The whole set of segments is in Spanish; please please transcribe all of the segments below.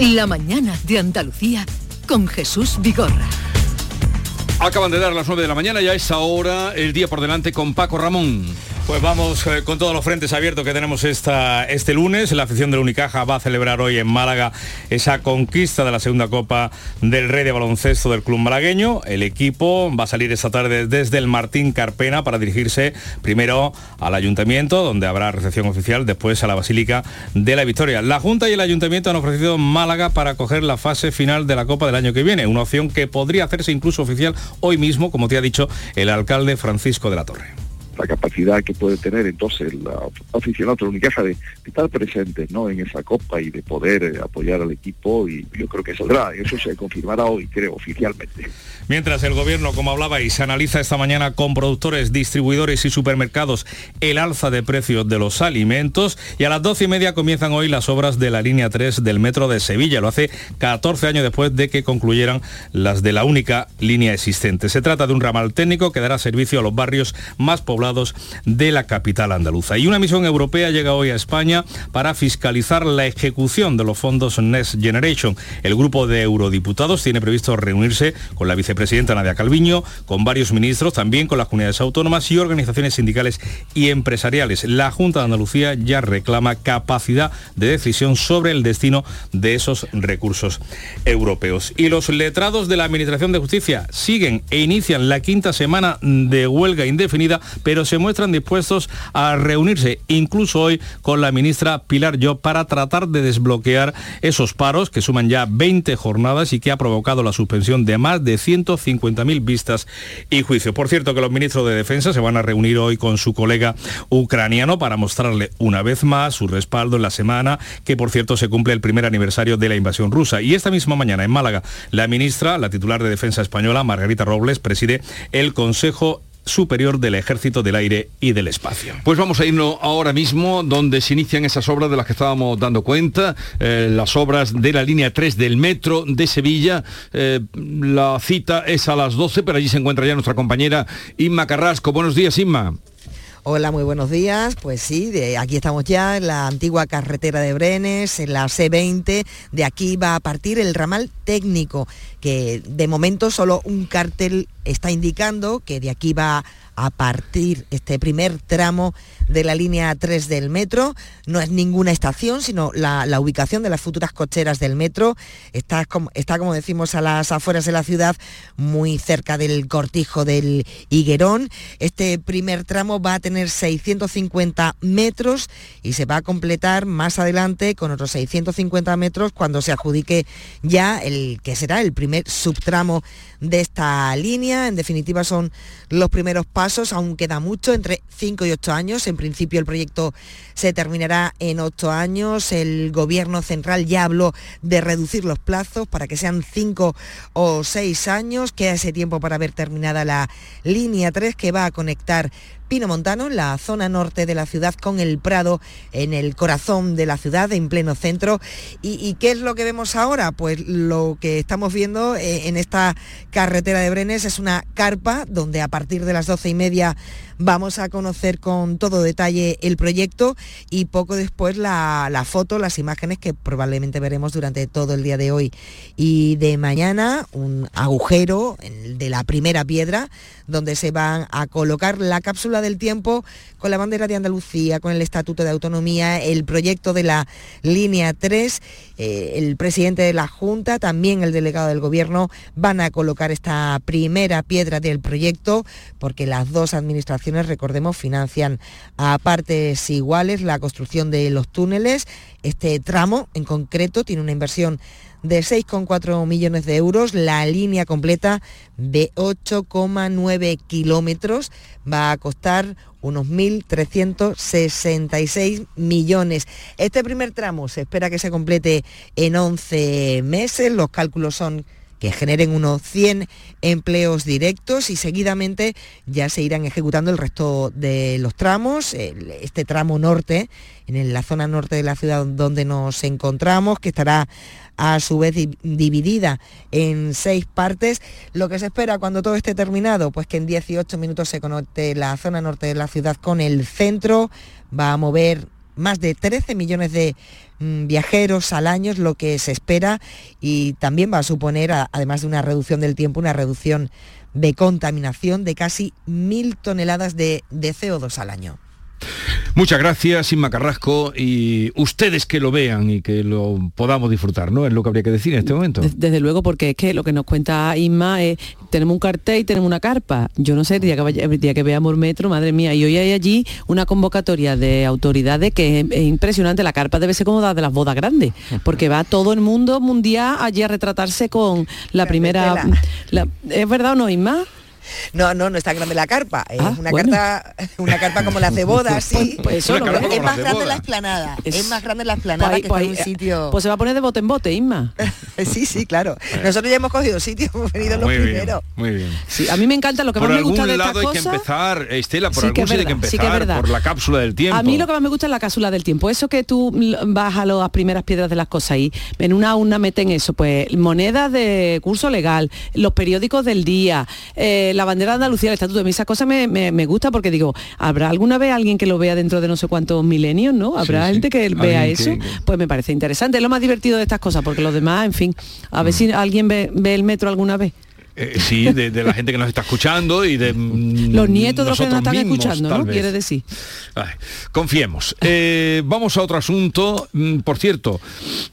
La mañana de Andalucía con Jesús Vigorra. Acaban de dar las 9 de la mañana, ya es ahora el día por delante con Paco Ramón. Pues vamos eh, con todos los frentes abiertos que tenemos esta, este lunes. La afición del Unicaja va a celebrar hoy en Málaga esa conquista de la segunda Copa del Rey de Baloncesto del Club Malagueño. El equipo va a salir esta tarde desde el Martín Carpena para dirigirse primero al Ayuntamiento, donde habrá recepción oficial, después a la Basílica de la Victoria. La Junta y el Ayuntamiento han ofrecido Málaga para coger la fase final de la Copa del año que viene, una opción que podría hacerse incluso oficial hoy mismo, como te ha dicho el alcalde Francisco de la Torre la capacidad que puede tener entonces el aficionado de Unicaja de, de, estar presente ¿no? en esa copa y de poder eh, apoyar al equipo y yo creo que saldrá, eso se confirmará hoy, creo, oficialmente. Mientras el gobierno, como hablaba y se analiza esta mañana con productores, distribuidores y supermercados el alza de precios de los alimentos y a las doce y media comienzan hoy las obras de la línea 3 del metro de Sevilla. Lo hace 14 años después de que concluyeran las de la única línea existente. Se trata de un ramal técnico que dará servicio a los barrios más poblados de la capital andaluza. Y una misión europea llega hoy a España para fiscalizar la ejecución de los fondos Next Generation. El grupo de eurodiputados tiene previsto reunirse con la vicepresidenta Nadia Calviño, con varios ministros, también con las comunidades autónomas y organizaciones sindicales y empresariales. La Junta de Andalucía ya reclama capacidad de decisión sobre el destino de esos recursos europeos. Y los letrados de la Administración de Justicia siguen e inician la quinta semana de huelga indefinida, pero se muestran dispuestos a reunirse incluso hoy con la ministra Pilar Yo para tratar de desbloquear esos paros que suman ya 20 jornadas y que ha provocado la suspensión de más de 150.000 vistas y juicios. Por cierto que los ministros de Defensa se van a reunir hoy con su colega ucraniano para mostrarle una vez más su respaldo en la semana que por cierto se cumple el primer aniversario de la invasión rusa. Y esta misma mañana en Málaga, la ministra, la titular de Defensa española, Margarita Robles, preside el Consejo Superior del Ejército del Aire y del Espacio. Pues vamos a irnos ahora mismo donde se inician esas obras de las que estábamos dando cuenta, eh, las obras de la línea 3 del metro de Sevilla. Eh, la cita es a las 12, pero allí se encuentra ya nuestra compañera Inma Carrasco. Buenos días, Inma. Hola, muy buenos días. Pues sí, de aquí estamos ya en la antigua carretera de Brenes, en la C20. De aquí va a partir el ramal técnico, que de momento solo un cartel está indicando que de aquí va a partir este primer tramo de la línea 3 del metro. No es ninguna estación, sino la, ubicación de las futuras cocheras del metro. Está como, está, como decimos, a las afueras de la ciudad, muy cerca del cortijo del Higuerón. Este primer tramo va a tener 650 metros y se va a completar más adelante con otros 650 metros cuando se adjudique ya el que será el primer subtramo de esta línea. En definitiva, son los primeros pasos, aún queda mucho, entre 5 y 8 años. En principio el proyecto se terminará en 8 años. El gobierno central ya habló de reducir los plazos para que sean 5 o 6 años. Queda ese tiempo para ver terminada la línea 3 que va a conectar Pino Montano, la zona norte de la ciudad, con el Prado en el corazón de la ciudad, en pleno centro. ¿Y, qué es lo que vemos ahora? Pues lo que estamos viendo eh, en esta carretera de Brenes es una carpa donde a partir de las doce y media Vamos a conocer con todo detalle el proyecto y poco después la, foto, las imágenes que probablemente veremos durante todo el día de hoy y de mañana, un agujero de la primera piedra donde se van a colocar la cápsula del tiempo con la bandera de Andalucía, con el Estatuto de Autonomía, el proyecto de la línea 3, eh, el presidente de la Junta, también el delegado del Gobierno van a colocar esta primera piedra del proyecto porque las dos administraciones recordemos, financian a partes iguales la construcción de los túneles. Este tramo en concreto tiene una inversión de 6,4 millones de euros. La línea completa de 8,9 kilómetros va a costar unos 1.366 millones. Este primer tramo se espera que se complete en 11 meses. Los cálculos son que generen unos 100 empleos directos y seguidamente ya se irán ejecutando el resto de los tramos, este tramo norte, en la zona norte de la ciudad donde nos encontramos, que estará a su vez dividida en seis partes. Lo que se espera cuando todo esté terminado, pues que en 18 minutos se conecte la zona norte de la ciudad con el centro, va a mover más de 13 millones de mm, viajeros al año es lo que se espera y también va a suponer, además de una reducción del tiempo, una reducción de contaminación de casi mil toneladas de, de CO2 al año. Muchas gracias, Inma Carrasco, y ustedes que lo vean y que lo podamos disfrutar, ¿no? Es lo que habría que decir en este momento. Desde luego, porque es que lo que nos cuenta Inma es, tenemos un cartel y tenemos una carpa. Yo no sé, el día que, vaya, día que veamos metro, madre mía, y hoy hay allí una convocatoria de autoridades que es, impresionante. La carpa debe ser como la de las bodas grandes, porque va todo el mundo mundial allí a retratarse con la primera... ¿Es verdad o no, Inma? No, no, no es tan grande la carpa. Es ah, una, carta, una carpa como la ceboda, así. Pues, es más grande la explanada. Es, más grande la explanada pues que pues un sitio. Pues se va a poner de bote en bote, Isma. sí, sí, claro. Nosotros ya hemos cogido sitio, hemos venido los primeros. muy bien. Sí, a mí me encanta lo que más me gusta de esta lado hay que empezar, Estela, por algún hay que empezar por la cápsula del tiempo. A mí lo que más me gusta es la cápsula del tiempo. Eso que tú vas a las primeras piedras de las cosas y en una urna meten eso, pues monedas de curso legal, los periódicos del día, eh, la bandera de Andalucía, estatuto. A mí esa cosa me, me, gusta porque digo, ¿habrá alguna vez alguien que lo vea dentro de no sé cuántos milenios, no? ¿Habrá gente que vea eso? Pues me parece interesante. Es lo más divertido de estas cosas, porque los demás, en fin, a ver mm. si alguien ve, ve el metro alguna vez. Eh, sí, de, la gente que nos está escuchando y de mm, los nietos de los que nos están escuchando, ¿no? Quiere decir. confiemos. Eh, vamos a otro asunto. Mm, por cierto,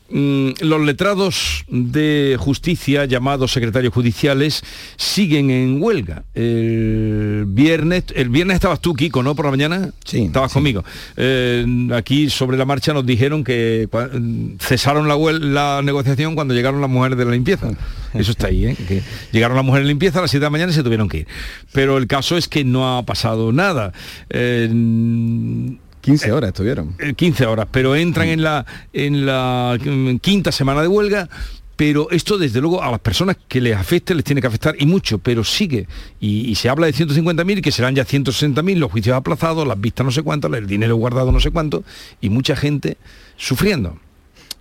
los letrados de justicia, llamados secretarios judiciales, siguen en huelga. El viernes, el viernes estabas tú, Kiko, ¿no? Por la mañana. Sí. Estabas conmigo. Eh, aquí sobre la marcha nos dijeron que cesaron la, la negociación cuando llegaron las mujeres de la limpieza. Eso está ahí, ¿eh? Que llegaron las mujeres de limpieza a las 7 de la mañana y se tuvieron que ir. Pero el caso es que no ha pasado nada. 15 horas estuvieron. 15 eh, horas, pero entran en la, en la quinta semana de huelga pero esto desde luego a las personas que les afecte les tiene que afectar y mucho, pero sigue. Y, se habla de 150.000, que serán ya 160.000, los juicios aplazados, las vistas no sé cuántas, el dinero guardado no sé cuánto, y mucha gente sufriendo.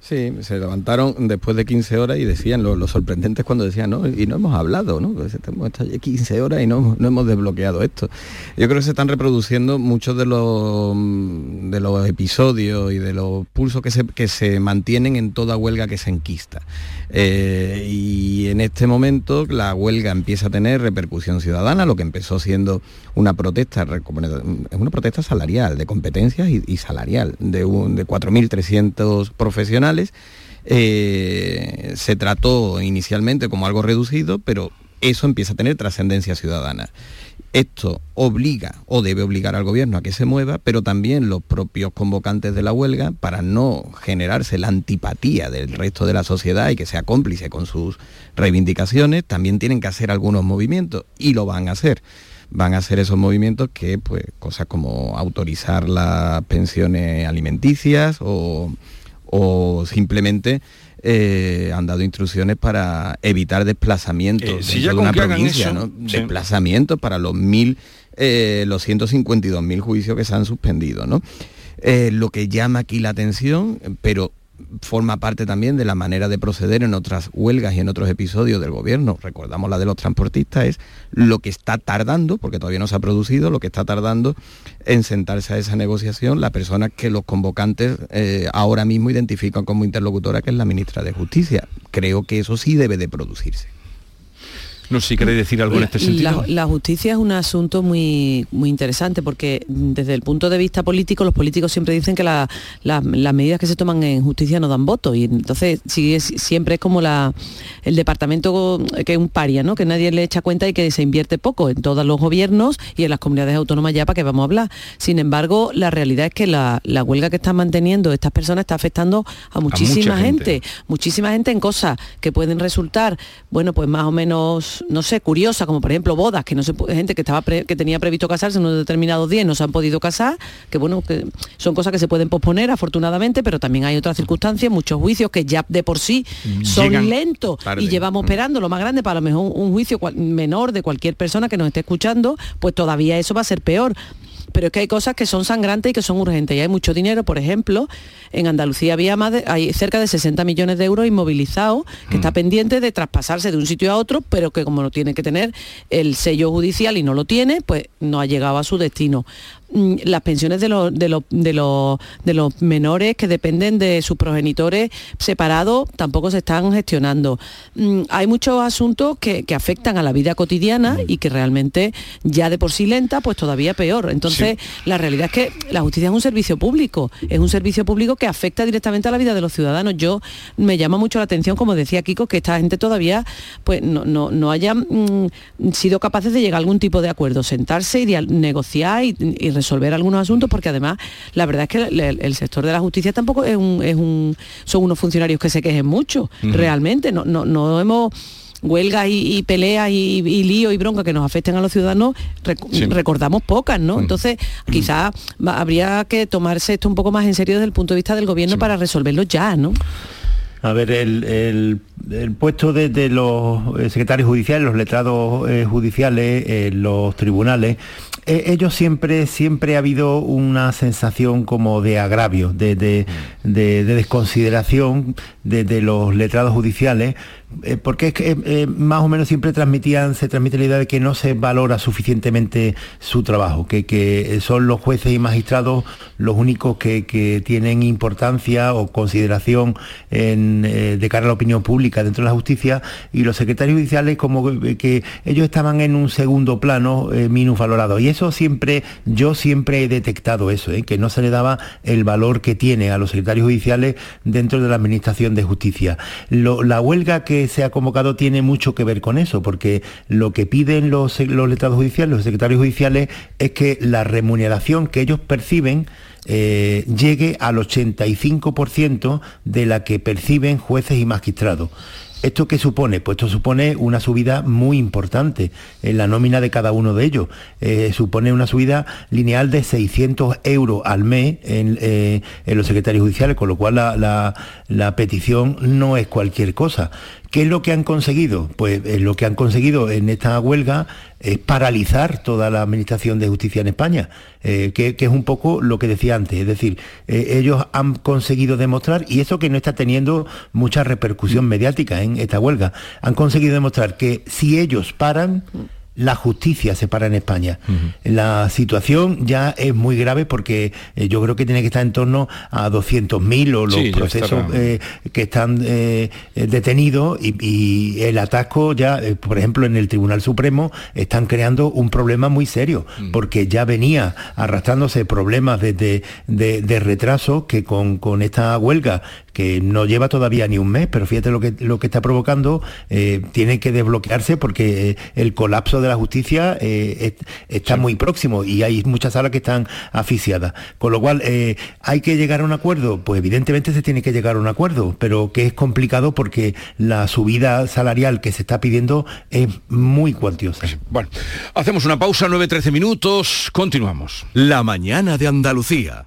Sí, se levantaron después de 15 horas y decían, lo, sorprendente es cuando decían, no, y no hemos hablado, ¿no? Pues hemos estado 15 horas y no, no, hemos desbloqueado esto. Yo creo que se están reproduciendo muchos de los, de los episodios y de los pulsos que se, que se mantienen en toda huelga que se enquista. Eh, y en este momento la huelga empieza a tener repercusión ciudadana, lo que empezó siendo una protesta, es una protesta salarial, de competencias y, salarial, de, de 4.300 profesionales. Eh, se trató inicialmente como algo reducido, pero eso empieza a tener trascendencia ciudadana. Esto obliga o debe obligar al gobierno a que se mueva, pero también los propios convocantes de la huelga, para no generarse la antipatía del resto de la sociedad y que sea cómplice con sus reivindicaciones, también tienen que hacer algunos movimientos y lo van a hacer. Van a hacer esos movimientos que, pues, cosas como autorizar las pensiones alimenticias o, simplemente eh, han dado instrucciones para evitar desplazamientos eh, de una provincia, desplazamientos para los mil, eh, los 152.000 juicios que se han suspendido, ¿no? lo que llama aquí la atención, pero forma parte también de la manera de proceder en otras huelgas y en otros episodios del gobierno, recordamos la de los transportistas, es lo que está tardando, porque todavía no se ha producido, lo que está tardando en sentarse a esa negociación la persona que los convocantes eh, ahora mismo identifican como interlocutora, que es la ministra de Justicia. Creo que eso sí debe de producirse. No sé si queréis decir algo en este sentido. La, justicia es un asunto muy, muy interesante porque desde el punto de vista político los políticos siempre dicen que las medidas que se toman en justicia no dan voto y entonces siempre es como la, el departamento que es un paria, ¿no? que nadie le echa cuenta y que se invierte poco en todos los gobiernos y en las comunidades autónomas ya para que vamos a hablar. Sin embargo, la realidad es que la, huelga que están manteniendo estas personas está afectando a muchísima gente. muchísima gente en cosas que pueden resultar, bueno, pues más o menos no sé, curiosa, como por ejemplo bodas, que no se gente que estaba que tenía previsto casarse en unos determinados días no se han podido casar, que bueno, que son cosas que se pueden posponer afortunadamente, pero también hay otras circunstancias, muchos juicios que ya de por sí son lentos y llevamos mm. esperando lo más grande para lo mejor un juicio menor de cualquier persona que nos esté escuchando, pues todavía eso va a ser peor pero es que hay cosas que son sangrantes y que son urgentes. Y hay mucho dinero, por ejemplo, en Andalucía había más hay cerca de 60 millones de euros inmovilizados que está mm. pendiente de traspasarse de un sitio a otro, pero que como no tiene que tener el sello judicial y no lo tiene, pues no ha llegado a su destino. Mm, las pensiones de los, de, los, de, los, de los menores que dependen de sus progenitores separados tampoco se están gestionando. Mm, hay muchos asuntos que, afectan a la vida cotidiana y que realmente ya de por sí lenta, pues todavía peor. Entonces, la realidad es que la justicia es un servicio público, es un servicio público que afecta directamente a la vida de los ciudadanos. Yo me llama mucho la atención, como decía Kiko, que esta gente todavía pues no, no, no hayan mm, sido capaces de llegar a algún tipo de acuerdo, sentarse y negociar y, resolver algunos asuntos, porque además la verdad es que el, sector de la justicia tampoco es un, es un, son unos funcionarios que se quejen mucho, realmente. No, no, no hemos huelgas y, peleas y, lío y bronca que nos afecten a los ciudadanos, recordamos pocas, ¿no? Entonces, quizás habría que tomarse esto un poco más en serio desde el punto de vista del gobierno para resolverlo ya, ¿no? A ver, el, puesto de, los eh, secretarios judiciales, los letrados eh, judiciales, eh, los tribunales, ellos siempre, siempre ha habido una sensación como de agravio, de, de desconsideración de, los letrados judiciales, eh, porque es que eh, eh, más o menos siempre transmitían, se transmite la idea de que no se valora suficientemente su trabajo, que, son los jueces y magistrados los únicos que, tienen importancia o consideración de cara a la opinión pública dentro de la justicia y los secretarios judiciales como que ellos estaban en un segundo plano minusvalorado. Y eso siempre, yo siempre he detectado eso, que no se le daba el valor que tiene a los secretarios judiciales dentro de la administración de justicia. la huelga que se ha convocado tiene mucho que ver con eso, porque lo que piden los, los letrados judiciales, los secretarios judiciales, es que la remuneración que ellos perciben eh, llegue al 85% de la que perciben jueces y magistrados. ¿Esto qué supone? Pues esto supone una subida muy importante en la nómina de cada uno de ellos. Eh, supone una subida lineal de 600 euros al mes eh, en, los secretarios judiciales, con lo cual la, petición no es cualquier cosa. ¿Qué es lo que han conseguido? Pues eh, lo que han conseguido en esta huelga es paralizar toda la administración de justicia en España, eh, que, es un poco lo que decía antes. Es decir, eh, ellos han conseguido demostrar, y eso que no está teniendo mucha repercusión mediática en esta huelga, han conseguido demostrar que si ellos paran, la justicia se para en España. La situación ya es muy grave porque eh, yo creo que tiene que estar en torno a 200.000 o los procesos eh, que están eh, detenidos y, el atasco ya, por ejemplo, en el Tribunal Supremo están creando un problema muy serio porque ya venía arrastrándose problemas de, de, retraso que con, con esta huelga que no lleva todavía ni un mes, pero fíjate lo que, lo que está provocando, eh, tiene que desbloquearse porque eh, el colapso de la justicia eh, está muy próximo y hay muchas salas que están asfixiadas. Con lo cual, ¿hay que llegar a un acuerdo? Pues evidentemente se tiene que llegar a un acuerdo, pero que es complicado porque la subida salarial que se está pidiendo es muy cuantiosa. Bueno, hacemos una pausa, 9-13 minutos, continuamos. La mañana de Andalucía.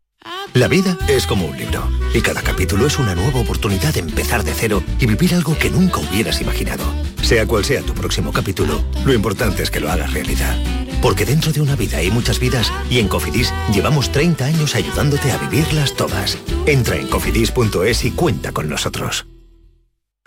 La vida es como un libro y cada capítulo es una nueva oportunidad de empezar de cero y vivir algo que nunca hubieras imaginado. Sea cual sea tu próximo capítulo, lo importante es que lo hagas realidad. Porque dentro de una vida hay muchas vidas y en Cofidis llevamos 30 años ayudándote a vivirlas todas. Entra en cofidis.es y cuenta con nosotros.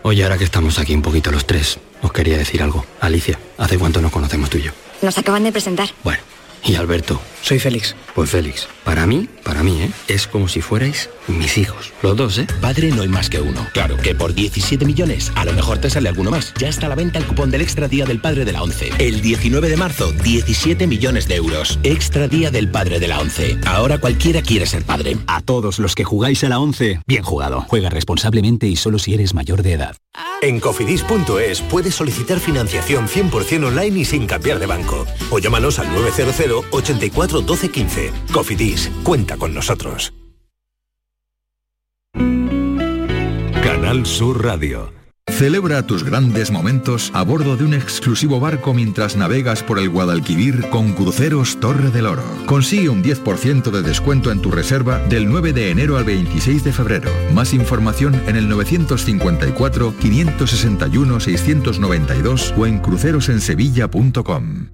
Oye, ahora que estamos aquí un poquito los tres, os quería decir algo. Alicia, ¿hace cuánto nos conocemos tú y yo? Nos acaban de presentar. Bueno. ¿Y Alberto? Soy Félix. Pues Félix, para mí, para mí, ¿eh? Es como si fuerais mis hijos. Los dos, ¿eh? Padre no hay más que uno. Claro que por 17 millones, a lo mejor te sale alguno más. Ya está a la venta el cupón del Extra Día del Padre de la ONCE. El 19 de marzo, 17 millones de euros. Extra Día del Padre de la ONCE. Ahora cualquiera quiere ser padre. A todos los que jugáis a la ONCE, bien jugado. Juega responsablemente y solo si eres mayor de edad. En cofidis.es puedes solicitar financiación 100% online y sin cambiar de banco. O llámanos al 900 84 12 15. Cofidis, cuenta con nosotros. Canal Sur Radio. Celebra tus grandes momentos a bordo de un exclusivo barco mientras navegas por el Guadalquivir con Cruceros Torre del Oro. Consigue un 10% de descuento en tu reserva del 9 de enero al 26 de febrero. Más información en el 954 561 692 o en crucerosensevilla.com.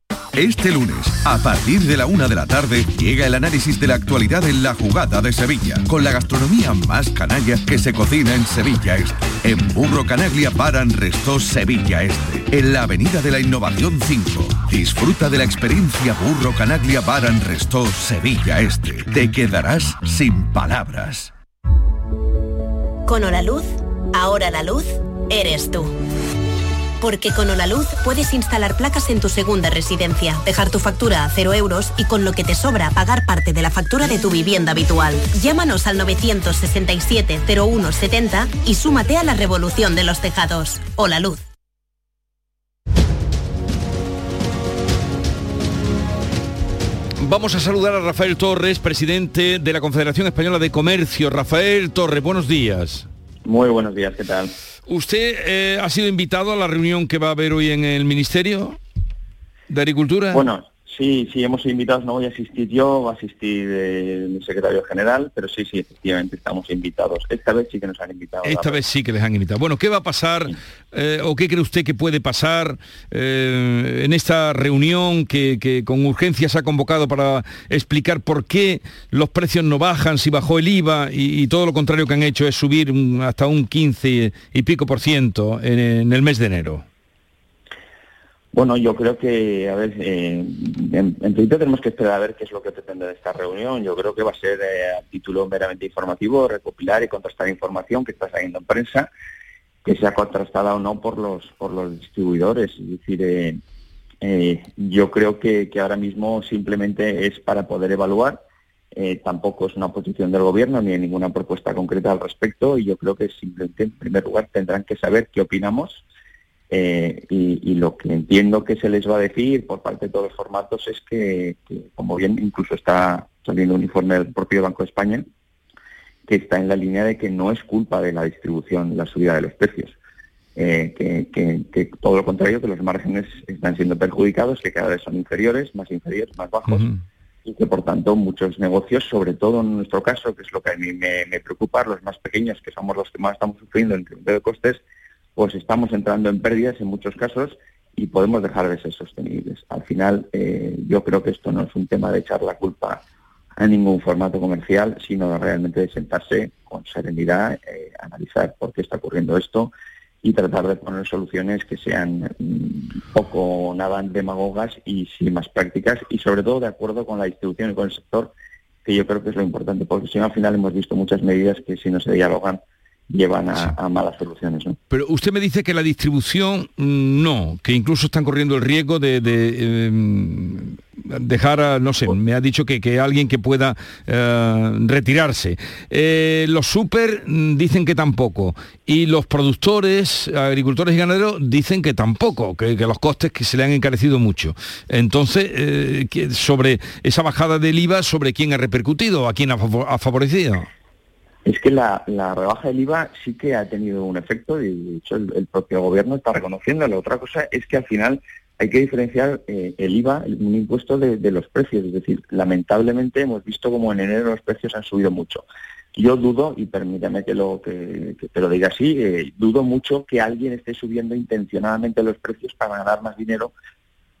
Este lunes, a partir de la una de la tarde, llega el análisis de la actualidad en la jugada de Sevilla, con la gastronomía más canalla que se cocina en Sevilla Este. En Burro Canaglia Baran Resto Sevilla Este, en la Avenida de la Innovación 5. Disfruta de la experiencia Burro Canaglia Baran Resto Sevilla Este. Te quedarás sin palabras. Con Hora Luz, ahora la luz eres tú. Porque con Luz puedes instalar placas en tu segunda residencia, dejar tu factura a cero euros y con lo que te sobra pagar parte de la factura de tu vivienda habitual. Llámanos al 967-0170 y súmate a la revolución de los tejados. Hola Luz. Vamos a saludar a Rafael Torres, presidente de la Confederación Española de Comercio. Rafael Torres, buenos días. Muy buenos días, ¿qué tal? ¿Usted eh, ha sido invitado a la reunión que va a haber hoy en el Ministerio de Agricultura? Bueno, sí, sí, hemos sido invitados, no voy a asistir yo, va a asistir el secretario general, pero sí, sí, efectivamente estamos invitados. Esta vez sí que nos han invitado. Esta vez sí que les han invitado. Bueno, ¿qué va a pasar eh, o qué cree usted que puede pasar eh, en esta reunión que, que, con urgencia se ha convocado para explicar por qué los precios no bajan, si bajó el IVA y, y todo lo contrario que han hecho es subir un, hasta un 15 y pico por ciento en, en el mes de enero? Bueno, yo creo que, a ver, eh, en, principio tenemos que esperar a ver qué es lo que pretende de esta reunión. Yo creo que va a ser eh, a título meramente informativo, recopilar y contrastar información que está saliendo en prensa, que sea contrastada o no por los por los distribuidores. Es decir, eh, eh yo creo que, que, ahora mismo simplemente es para poder evaluar. tampoco es una posición del gobierno ni hay ninguna propuesta concreta al respecto y yo creo que simplemente, en primer lugar, tendrán que saber qué opinamos eh, y, y, lo que entiendo que se les va a decir por parte de todos los formatos es que, que, como bien incluso está saliendo un informe del propio Banco de España, que está en la línea de que no es culpa de la distribución la subida de los precios. Eh, que, que, que, todo lo contrario, que los márgenes están siendo perjudicados, que cada vez son inferiores, más inferiores, más bajos, uh -huh. y que por tanto muchos negocios, sobre todo en nuestro caso, que es lo que a mí me, me preocupa, los más pequeños, que somos los que más estamos sufriendo en incremento de costes, pues estamos entrando en pérdidas en muchos casos y podemos dejar de ser sostenibles. Al final, eh, yo creo que esto no es un tema de echar la culpa a ningún formato comercial, sino realmente de sentarse con serenidad, eh, analizar por qué está ocurriendo esto y tratar de poner soluciones que sean mmm, poco nada demagogas y sí más prácticas y sobre todo de acuerdo con la distribución y con el sector, que yo creo que es lo importante, porque si no al final hemos visto muchas medidas que si no se dialogan llevan a, a malas soluciones. ¿no? Pero usted me dice que la distribución mm, no, que incluso están corriendo el riesgo de, de eh, dejar, a, no sé, me ha dicho que, que alguien que pueda eh, retirarse. Eh, los super mm, dicen que tampoco y los productores, agricultores y ganaderos dicen que tampoco, que, que los costes que se le han encarecido mucho. Entonces, eh, sobre esa bajada del IVA, ¿sobre quién ha repercutido? ¿A quién ha favorecido? Es que la, la, rebaja del IVA sí que ha tenido un efecto y de hecho el, propio gobierno está reconociendo. La otra cosa es que al final hay que diferenciar eh, el IVA, un impuesto de, los precios. Es decir, lamentablemente hemos visto como en enero los precios han subido mucho. Yo dudo, y permítame que, lo, que, que te lo diga así, eh, dudo mucho que alguien esté subiendo intencionadamente los precios para ganar más dinero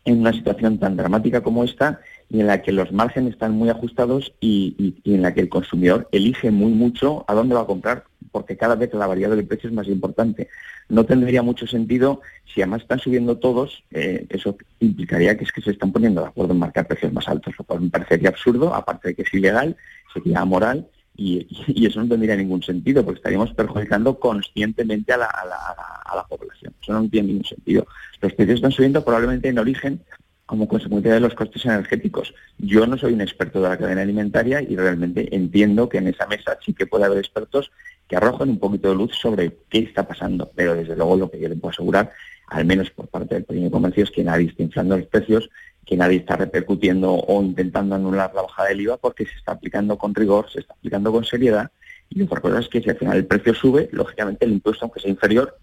en una situación tan dramática como esta y en la que los márgenes están muy ajustados y, en la que el consumidor elige muy mucho a dónde va a comprar, porque cada vez la variable de precio es más importante. No tendría mucho sentido, si además están subiendo todos, eh, eso implicaría que es que se están poniendo de acuerdo en marcar precios más altos, lo cual me parecería absurdo, aparte de que es ilegal, sería amoral, y, eso no tendría ningún sentido, porque estaríamos perjudicando conscientemente a la, a la población. Eso no tiene ningún sentido. Los precios están subiendo probablemente en origen como consecuencia de los costes energéticos. Yo no soy un experto de la cadena alimentaria y realmente entiendo que en esa mesa sí que puede haber expertos que arrojen un poquito de luz sobre qué está pasando, pero desde luego lo que yo le puedo asegurar, al menos por parte del pequeño comercio, es que nadie está inflando los precios, que nadie está repercutiendo o intentando anular la bajada del IVA porque se está aplicando con rigor, se está aplicando con seriedad y otra cosa es que si al final el precio sube, lógicamente el impuesto, aunque sea inferior,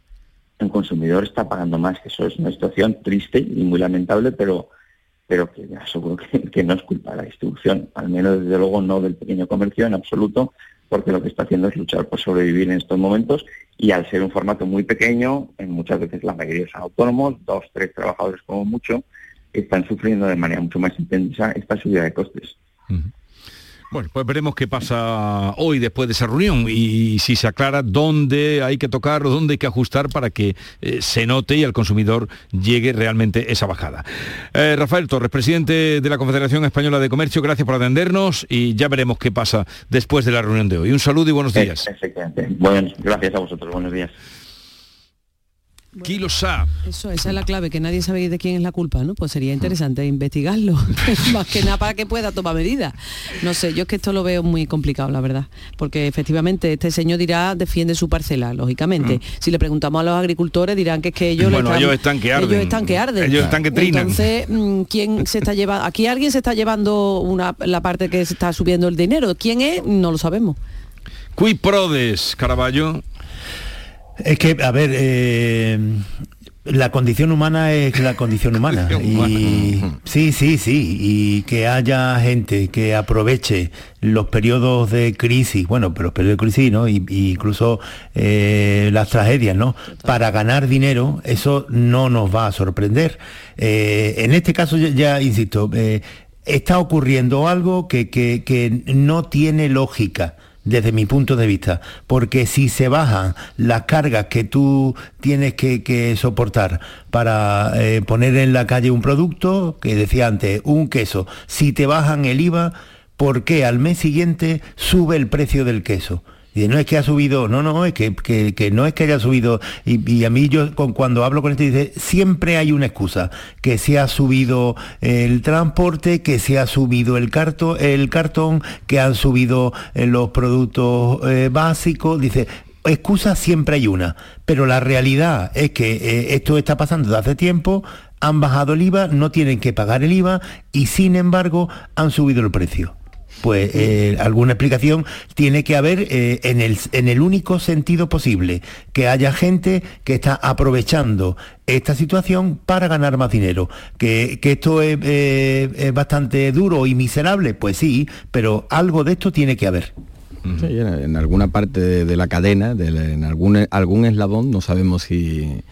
el consumidor está pagando más. Eso es una situación triste y muy lamentable, pero pero que aseguro que, no es culpa de la distribución, al menos desde luego no del pequeño comercio en absoluto, porque lo que está haciendo es luchar por sobrevivir en estos momentos y al ser un formato muy pequeño, en muchas veces la mayoría son autónomos, dos, tres trabajadores como mucho, están sufriendo de manera mucho más intensa esta subida de costes. Bueno, pues veremos qué pasa hoy después de esa reunión y si se aclara dónde hay que tocar o dónde hay que ajustar para que eh, se note y al consumidor llegue realmente esa bajada. Eh, Rafael Torres, presidente de la Confederación Española de Comercio, gracias por atendernos y ya veremos qué pasa después de la reunión de hoy. Un saludo y buenos días. Bueno, gracias a vosotros. Buenos días. A. Eso, esa es la clave, que nadie sabe de quién es la culpa, ¿no? Pues sería interesante investigarlo, más que nada para que pueda tomar medidas. No sé, yo es que esto lo veo muy complicado, la verdad, porque efectivamente este señor dirá, defiende su parcela, lógicamente. Mm. Si le preguntamos a los agricultores dirán que es que ellos, bueno, ellos están que arden. Ellos están que arden. Ellos están que trinan. Entonces, mm, ¿quién se está llevando? Aquí alguien se está llevando una, la parte que se está subiendo el dinero. ¿Quién es? No lo sabemos. Cui prodes, Caraballo. Es que, a ver, eh, la condición humana es la condición humana. y, sí, sí, sí. Y que haya gente que aproveche los periodos de crisis, bueno, pero los periodos de crisis, ¿no? Y, incluso eh, las tragedias, ¿no? Para ganar dinero, eso no nos va a sorprender. Eh, en este caso, ya, insisto, está ocurriendo algo que, que no tiene lógica desde mi punto de vista, porque si se bajan las cargas que tú tienes que, soportar para eh, poner en la calle un producto, que decía antes, un queso, si te bajan el IVA, ¿por qué al mes siguiente sube el precio del queso? Y no es que ha subido, no, no, es que, no es que haya subido. Y, a mí yo cuando hablo con este dice, siempre hay una excusa, que se ha subido el transporte, que se ha subido el, el cartón, que han subido eh, los productos eh, básicos. Dice, excusa siempre hay una, pero la realidad es que eh, esto está pasando desde hace tiempo, han bajado el IVA, no tienen que pagar el IVA y sin embargo han subido el precio pues eh, alguna explicación tiene que haber eh, en, el, en el único sentido posible, que haya gente que está aprovechando esta situación para ganar más dinero. Que, esto eh, es, bastante duro y miserable, pues sí, pero algo de esto tiene que haber. en, alguna parte de, la cadena, en algún, algún eslabón, no sabemos si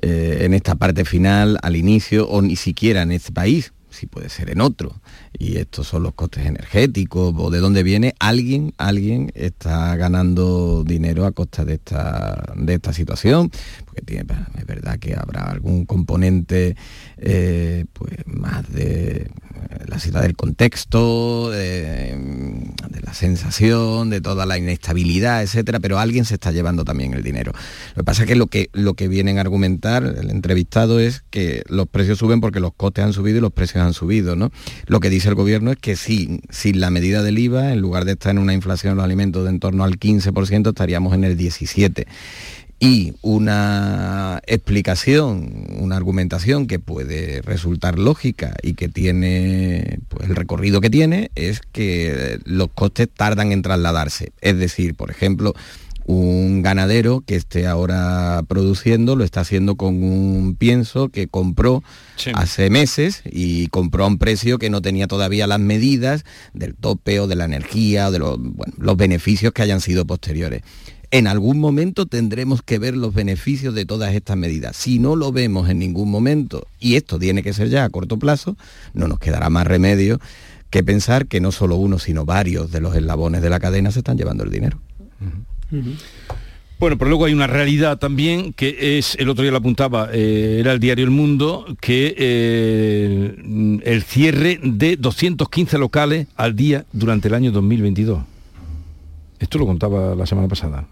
en esta parte final, al inicio o ni siquiera en este país, si puede ser en otro y estos son los costes energéticos o de dónde viene, alguien, alguien está ganando dinero a costa de esta, de esta situación, porque tiene, es verdad que habrá algún componente eh, pues más de la ciudad del contexto, de, la sensación, de toda la inestabilidad, etcétera, pero alguien se está llevando también el dinero. Lo que pasa es que lo que, lo que vienen a argumentar el entrevistado es que los precios suben porque los costes han subido y los precios han subido, ¿no? Lo que dice el gobierno es que sí, sin la medida del IVA, en lugar de estar en una inflación de los alimentos de en torno al 15%, estaríamos en el 17% y una explicación, una argumentación que puede resultar lógica y que tiene pues, el recorrido que tiene es que los costes tardan en trasladarse. Es decir, por ejemplo, un ganadero que esté ahora produciendo lo está haciendo con un pienso que compró hace meses y compró a un precio que no tenía todavía las medidas del tope o de la energía o de los, los beneficios que hayan sido posteriores en algún momento tendremos que ver los beneficios de todas estas medidas. Si no lo vemos en ningún momento, y esto tiene que ser ya a corto plazo, no nos quedará más remedio que pensar que no solo uno, sino varios de los eslabones de la cadena se están llevando el dinero. Bueno, pero luego hay una realidad también que es, el otro día lo apuntaba, eh, era el diario El Mundo, que eh, el cierre de 215 locales al día durante el año 2022. Esto lo contaba la semana pasada.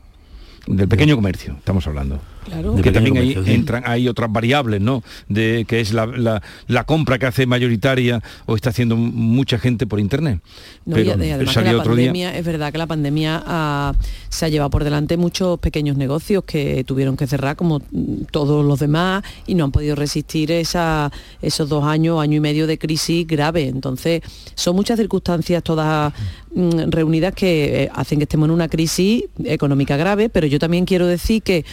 Del pequeño comercio, estamos hablando. Que también ahí entran, hay otras variables, ¿no? De que es la, la, compra que hace mayoritaria o está haciendo mucha gente por internet. Pero, además la pandemia, es verdad que la pandemia ha, se ha llevado por delante muchos pequeños negocios que tuvieron que cerrar como todos los demás y no han podido resistir esa, esos dos años, año y medio de crisis grave. Entonces, son muchas circunstancias todas mm, reunidas que eh, hacen que estemos en una crisis económica grave, pero yo también quiero decir que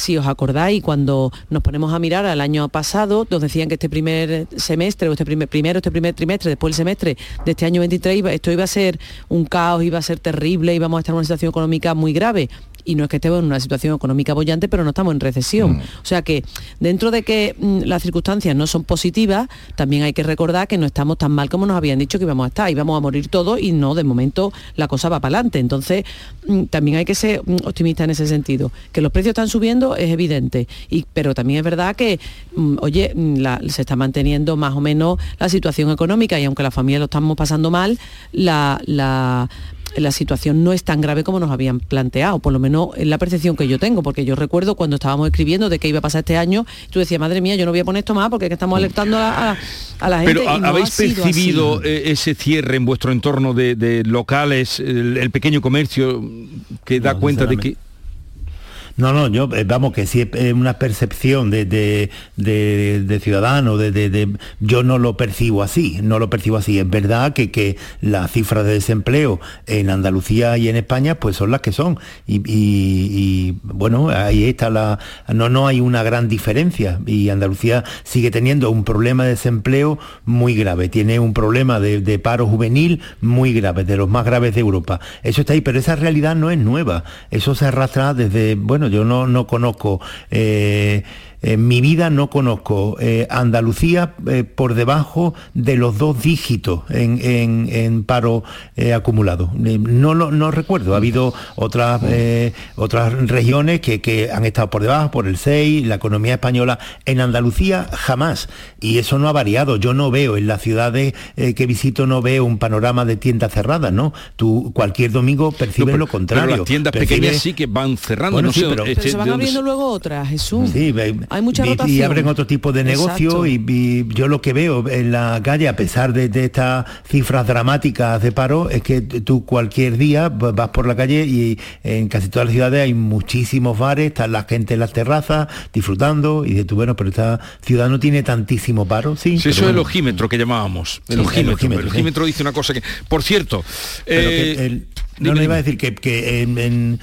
si os acordáis, cuando nos ponemos a mirar al año pasado, nos decían que este primer semestre, o este primer, primero, este primer trimestre, después el semestre de este año 23, esto iba a ser un caos, iba a ser terrible, íbamos a estar en una situación económica muy grave y no es que estemos en una situación económica bollante, pero no estamos en recesión. Mm. O sea que dentro de que mm, las circunstancias no son positivas, también hay que recordar que no estamos tan mal como nos habían dicho que íbamos a estar, íbamos a morir todos y no, de momento la cosa va para adelante. Entonces, mm, también hay que ser optimista en ese sentido. Que los precios están subiendo es evidente, y, pero también es verdad que, oye, se está manteniendo más o menos la situación económica y aunque la familia lo estamos pasando mal, la, la la situación no es tan grave como nos habían planteado, por lo menos es la percepción que yo tengo, porque yo recuerdo cuando estábamos escribiendo de qué iba a pasar este año, tú decías, madre mía, yo no voy a poner esto más porque estamos alertando a, la gente. Pero ¿habéis percibido eh, ese cierre en vuestro entorno de, locales, el, pequeño comercio que da cuenta de que no, no, yo, eh, vamos, que si es una percepción de, de, ciudadano, de, yo no lo percibo así, no lo percibo así. Es verdad que, que las cifras de desempleo en Andalucía y en España, pues son las que son. Y, bueno, ahí está la. No, no hay una gran diferencia. Y Andalucía sigue teniendo un problema de desempleo muy grave. Tiene un problema de, de paro juvenil muy grave, de los más graves de Europa. Eso está ahí, pero esa realidad no es nueva. Eso se arrastra desde, bueno, yo no, no conozco eh, en mi vida no conozco eh, Andalucía eh, por debajo de los dos dígitos en, paro eh, acumulado. No lo no recuerdo. Ha habido otras, otras regiones que, han estado por debajo, por el 6, la economía española. En Andalucía jamás. Y eso no ha variado. Yo no veo en las ciudades que visito, no veo un panorama de tiendas cerradas, ¿no? Tú cualquier domingo percibes lo contrario. Pero las tiendas pequeñas sí que van cerrando. no pero, se van abriendo luego otras, Jesús. Sí, hay mucha rotación. Y abren otro tipo de negocio y, yo lo que veo en la calle, a pesar de, estas cifras dramáticas de paro, es que tú cualquier día vas por la calle y en casi todas las ciudades hay muchísimos bares, están la gente en las terrazas disfrutando y de tú, bueno, pero esta ciudad no tiene tantísimo paro, sí. eso es el ojímetro que llamábamos. El ojímetro. El ojímetro, dice una cosa que, por cierto, eh, no, le iba a decir que, en,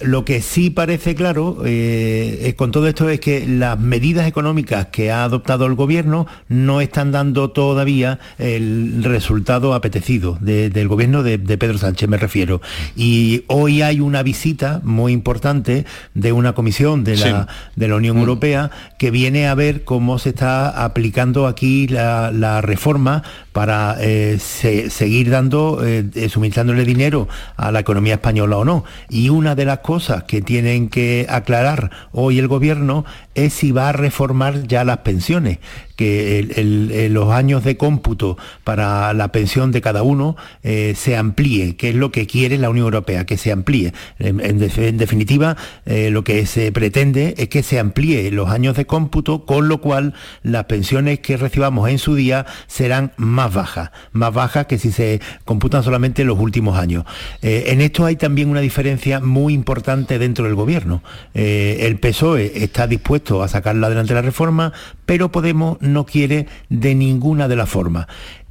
lo que sí parece claro eh, con todo esto es que las medidas económicas que ha adoptado el gobierno no están dando todavía el resultado apetecido del gobierno de, Pedro Sánchez, me refiero. Y hoy hay una visita muy importante de una comisión de la, de la Unión mm. Europea que viene a ver cómo se está aplicando aquí la, reforma para eh, seguir dando, eh, suministrándole dinero a la economía española o no. Y una de las cosas que tienen que aclarar. Hoy el gobierno es si va a reformar ya las pensiones, que los años de cómputo para la pensión de cada uno eh, se amplíe, que es lo que quiere la Unión Europea, que se amplíe. En, definitiva, eh, lo que se pretende es que se amplíe los años de cómputo, con lo cual las pensiones que recibamos en su día serán más bajas, más bajas que si se computan solamente los últimos años. Eh, en esto hay también una diferencia muy importante dentro del gobierno. el PSOE está dispuesto a sacarla adelante la reforma, pero Podemos no quiere de ninguna de las formas.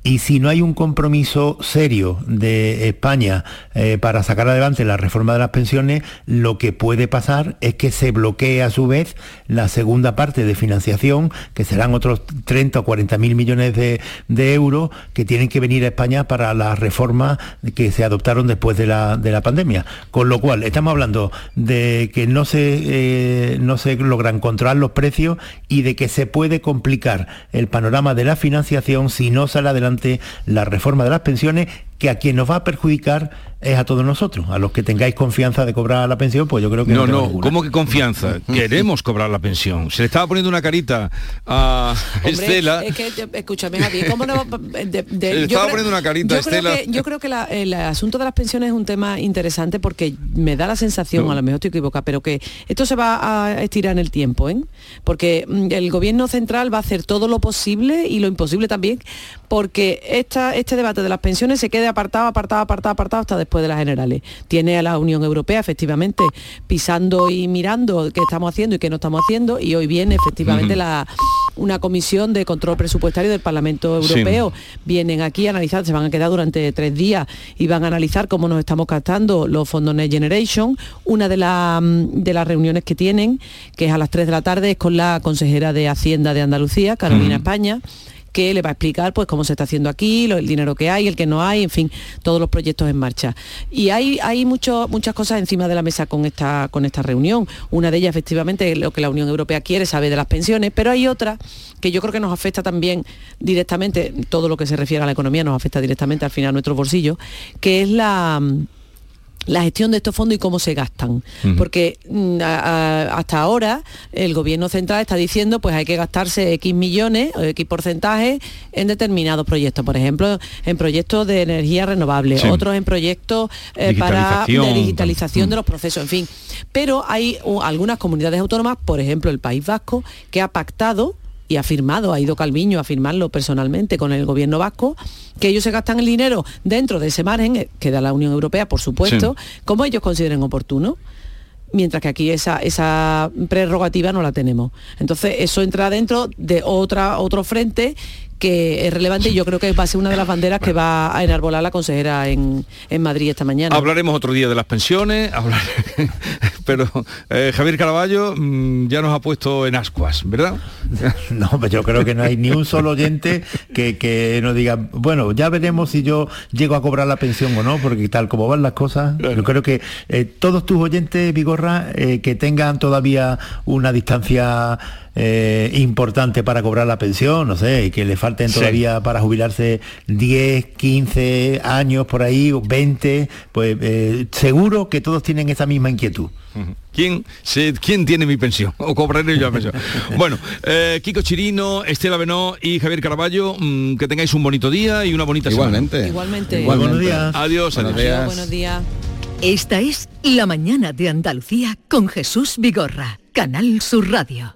Y si no hay un compromiso serio de España eh, para sacar adelante la reforma de las pensiones, lo que puede pasar es que se bloquee a su vez la segunda parte de financiación, que serán otros 30 o 40 mil millones de, euros que tienen que venir a España para las reformas que se adoptaron después de la, pandemia. Con lo cual, estamos hablando de que no se, eh, no se logran controlar los precios y de que se puede complicar el panorama de la financiación si no sale adelante la reforma de las pensiones que a quien nos va a perjudicar es a todos nosotros, a los que tengáis confianza de cobrar la pensión, pues yo creo que no, no, no, ¿cómo que confianza? Queremos cobrar la pensión. Se le estaba poniendo una carita a Hombre, Estela. Es que, escúchame, Javier, ¿cómo no? De, de, Le estaba poniendo una carita yo a Estela. Creo que, yo creo que la- el asunto de las pensiones es un tema interesante porque me da la sensación, No. a lo mejor estoy equivocada, pero que esto se va a estirar en el tiempo, ¿eh? Porque mm, el gobierno central va a hacer todo lo posible y lo imposible también, porque esta, este debate de las pensiones se apartado, apartado, apartado, apartado hasta después de las generales. Tiene a la Unión Europea, efectivamente, pisando y mirando qué estamos haciendo y qué no estamos haciendo, y hoy viene efectivamente la, una comisión de control presupuestario del Parlamento Sí. Europeo. Vienen aquí a analizar, se van a quedar durante tres días y van a analizar cómo nos estamos gastando los fondos Next Generation. Una de, la, mm, de las reuniones que tienen, que es a las 3 de la tarde, es con la consejera de Hacienda de Andalucía, Carolina. España que le va a explicar pues cómo se está haciendo aquí, lo- el dinero que hay, el que no hay, en fin, todos los proyectos en marcha. Y hay, hay mucho- muchas cosas encima de la mesa con esta, con esta reunión. Una de ellas, efectivamente, es lo que la Unión Europea quiere, sabe de las pensiones, pero hay otra que yo creo que nos afecta también directamente, todo lo que se refiere a la economía nos afecta directamente al final a nuestros bolsillos, que es la la gestión de estos fondos y cómo se gastan. Porque mm, a- a- hasta ahora el gobierno central está diciendo pues hay que gastarse X millones o X porcentaje en determinados proyectos. Por ejemplo, en proyectos de energía renovable, Sí. otros en proyectos eh, para de Digitalización. digitalización Mm. de los procesos, en fin. Pero hay uh, algunas comunidades autónomas, por ejemplo el País Vasco, que ha pactado y ha firmado, ha ido Calviño a firmarlo personalmente con el gobierno vasco, que ellos se gastan el dinero dentro de ese margen eh, que da la Unión Europea, por supuesto, como ellos consideren oportuno mientras que aquí esa, esa prerrogativa no la tenemos. Entonces, eso entra dentro de otra, otro frente que es relevante y yo creo que va a ser una de las banderas que va a enarbolar la consejera en, en Madrid esta mañana. Hablaremos otro día de las pensiones, hablar- pero eh, Javier Caraballo mm, ya nos ha puesto en ascuas, ¿verdad? No, pues yo creo que no hay ni un solo oyente que, que no diga, bueno, ya veremos si yo llego a cobrar la pensión o no, porque tal como van las cosas, yo creo que eh, todos tus oyentes, Vigorra, eh, que tengan todavía una distancia eh, importante para cobrar la pensión, no sé, y que le falten Sí. todavía para jubilarse 10, 15 años por ahí, o 20, pues eh, seguro que todos tienen esa misma inquietud. ¿Quién, se- ¿Quién tiene mi pensión? O cobraré yo la pensión. Bueno, eh, Kiko Chirino, Estela Benó y Javier Caraballo, mm, que tengáis un bonito día y una bonita Igualmente. semana. Igualmente. Igualmente. Buenos días. Adiós, Buenos adiós. días. Buenos días. Esta es La mañana de Andalucía con Jesús Vigorra, Canal Sur Radio.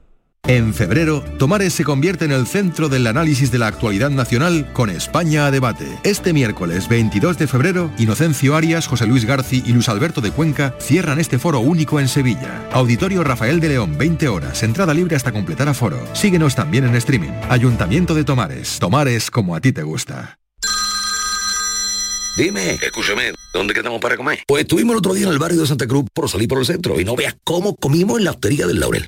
En febrero, Tomares se convierte en el centro del análisis de la actualidad nacional con España a debate. Este miércoles 22 de febrero, Inocencio Arias, José Luis Garci y Luis Alberto de Cuenca cierran este foro único en Sevilla. Auditorio Rafael de León, 20 horas, entrada libre hasta completar aforo. Síguenos también en streaming. Ayuntamiento de Tomares. Tomares como a ti te gusta. Dime, escúchame, ¿dónde quedamos para comer? Pues estuvimos el otro día en el barrio de Santa Cruz por salir por el centro y no veas cómo comimos en la hostería del Laurel.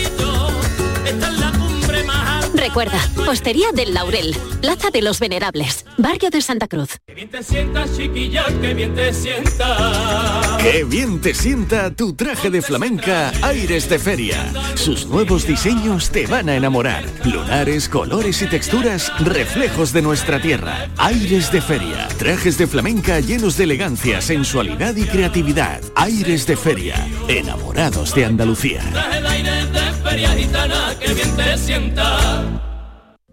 Recuerda, Postería del Laurel, Plaza de los Venerables, Barrio de Santa Cruz. Que bien te sienta, chiquilla, que bien te sienta. Qué bien te sienta tu traje de flamenca Aires de Feria. Sus nuevos diseños te van a enamorar. Lunares, colores y texturas, reflejos de nuestra tierra. Aires de Feria. Trajes de flamenca llenos de elegancia, sensualidad y creatividad. Aires de Feria. Enamorados de Andalucía.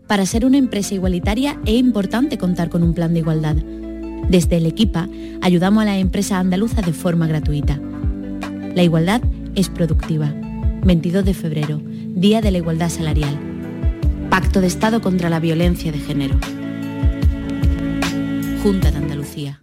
Para ser una empresa igualitaria es importante contar con un plan de igualdad. Desde el Equipa ayudamos a las empresas andaluzas de forma gratuita. La igualdad es productiva. 22 de febrero, Día de la Igualdad Salarial. Pacto de Estado contra la Violencia de Género. Junta de Andalucía.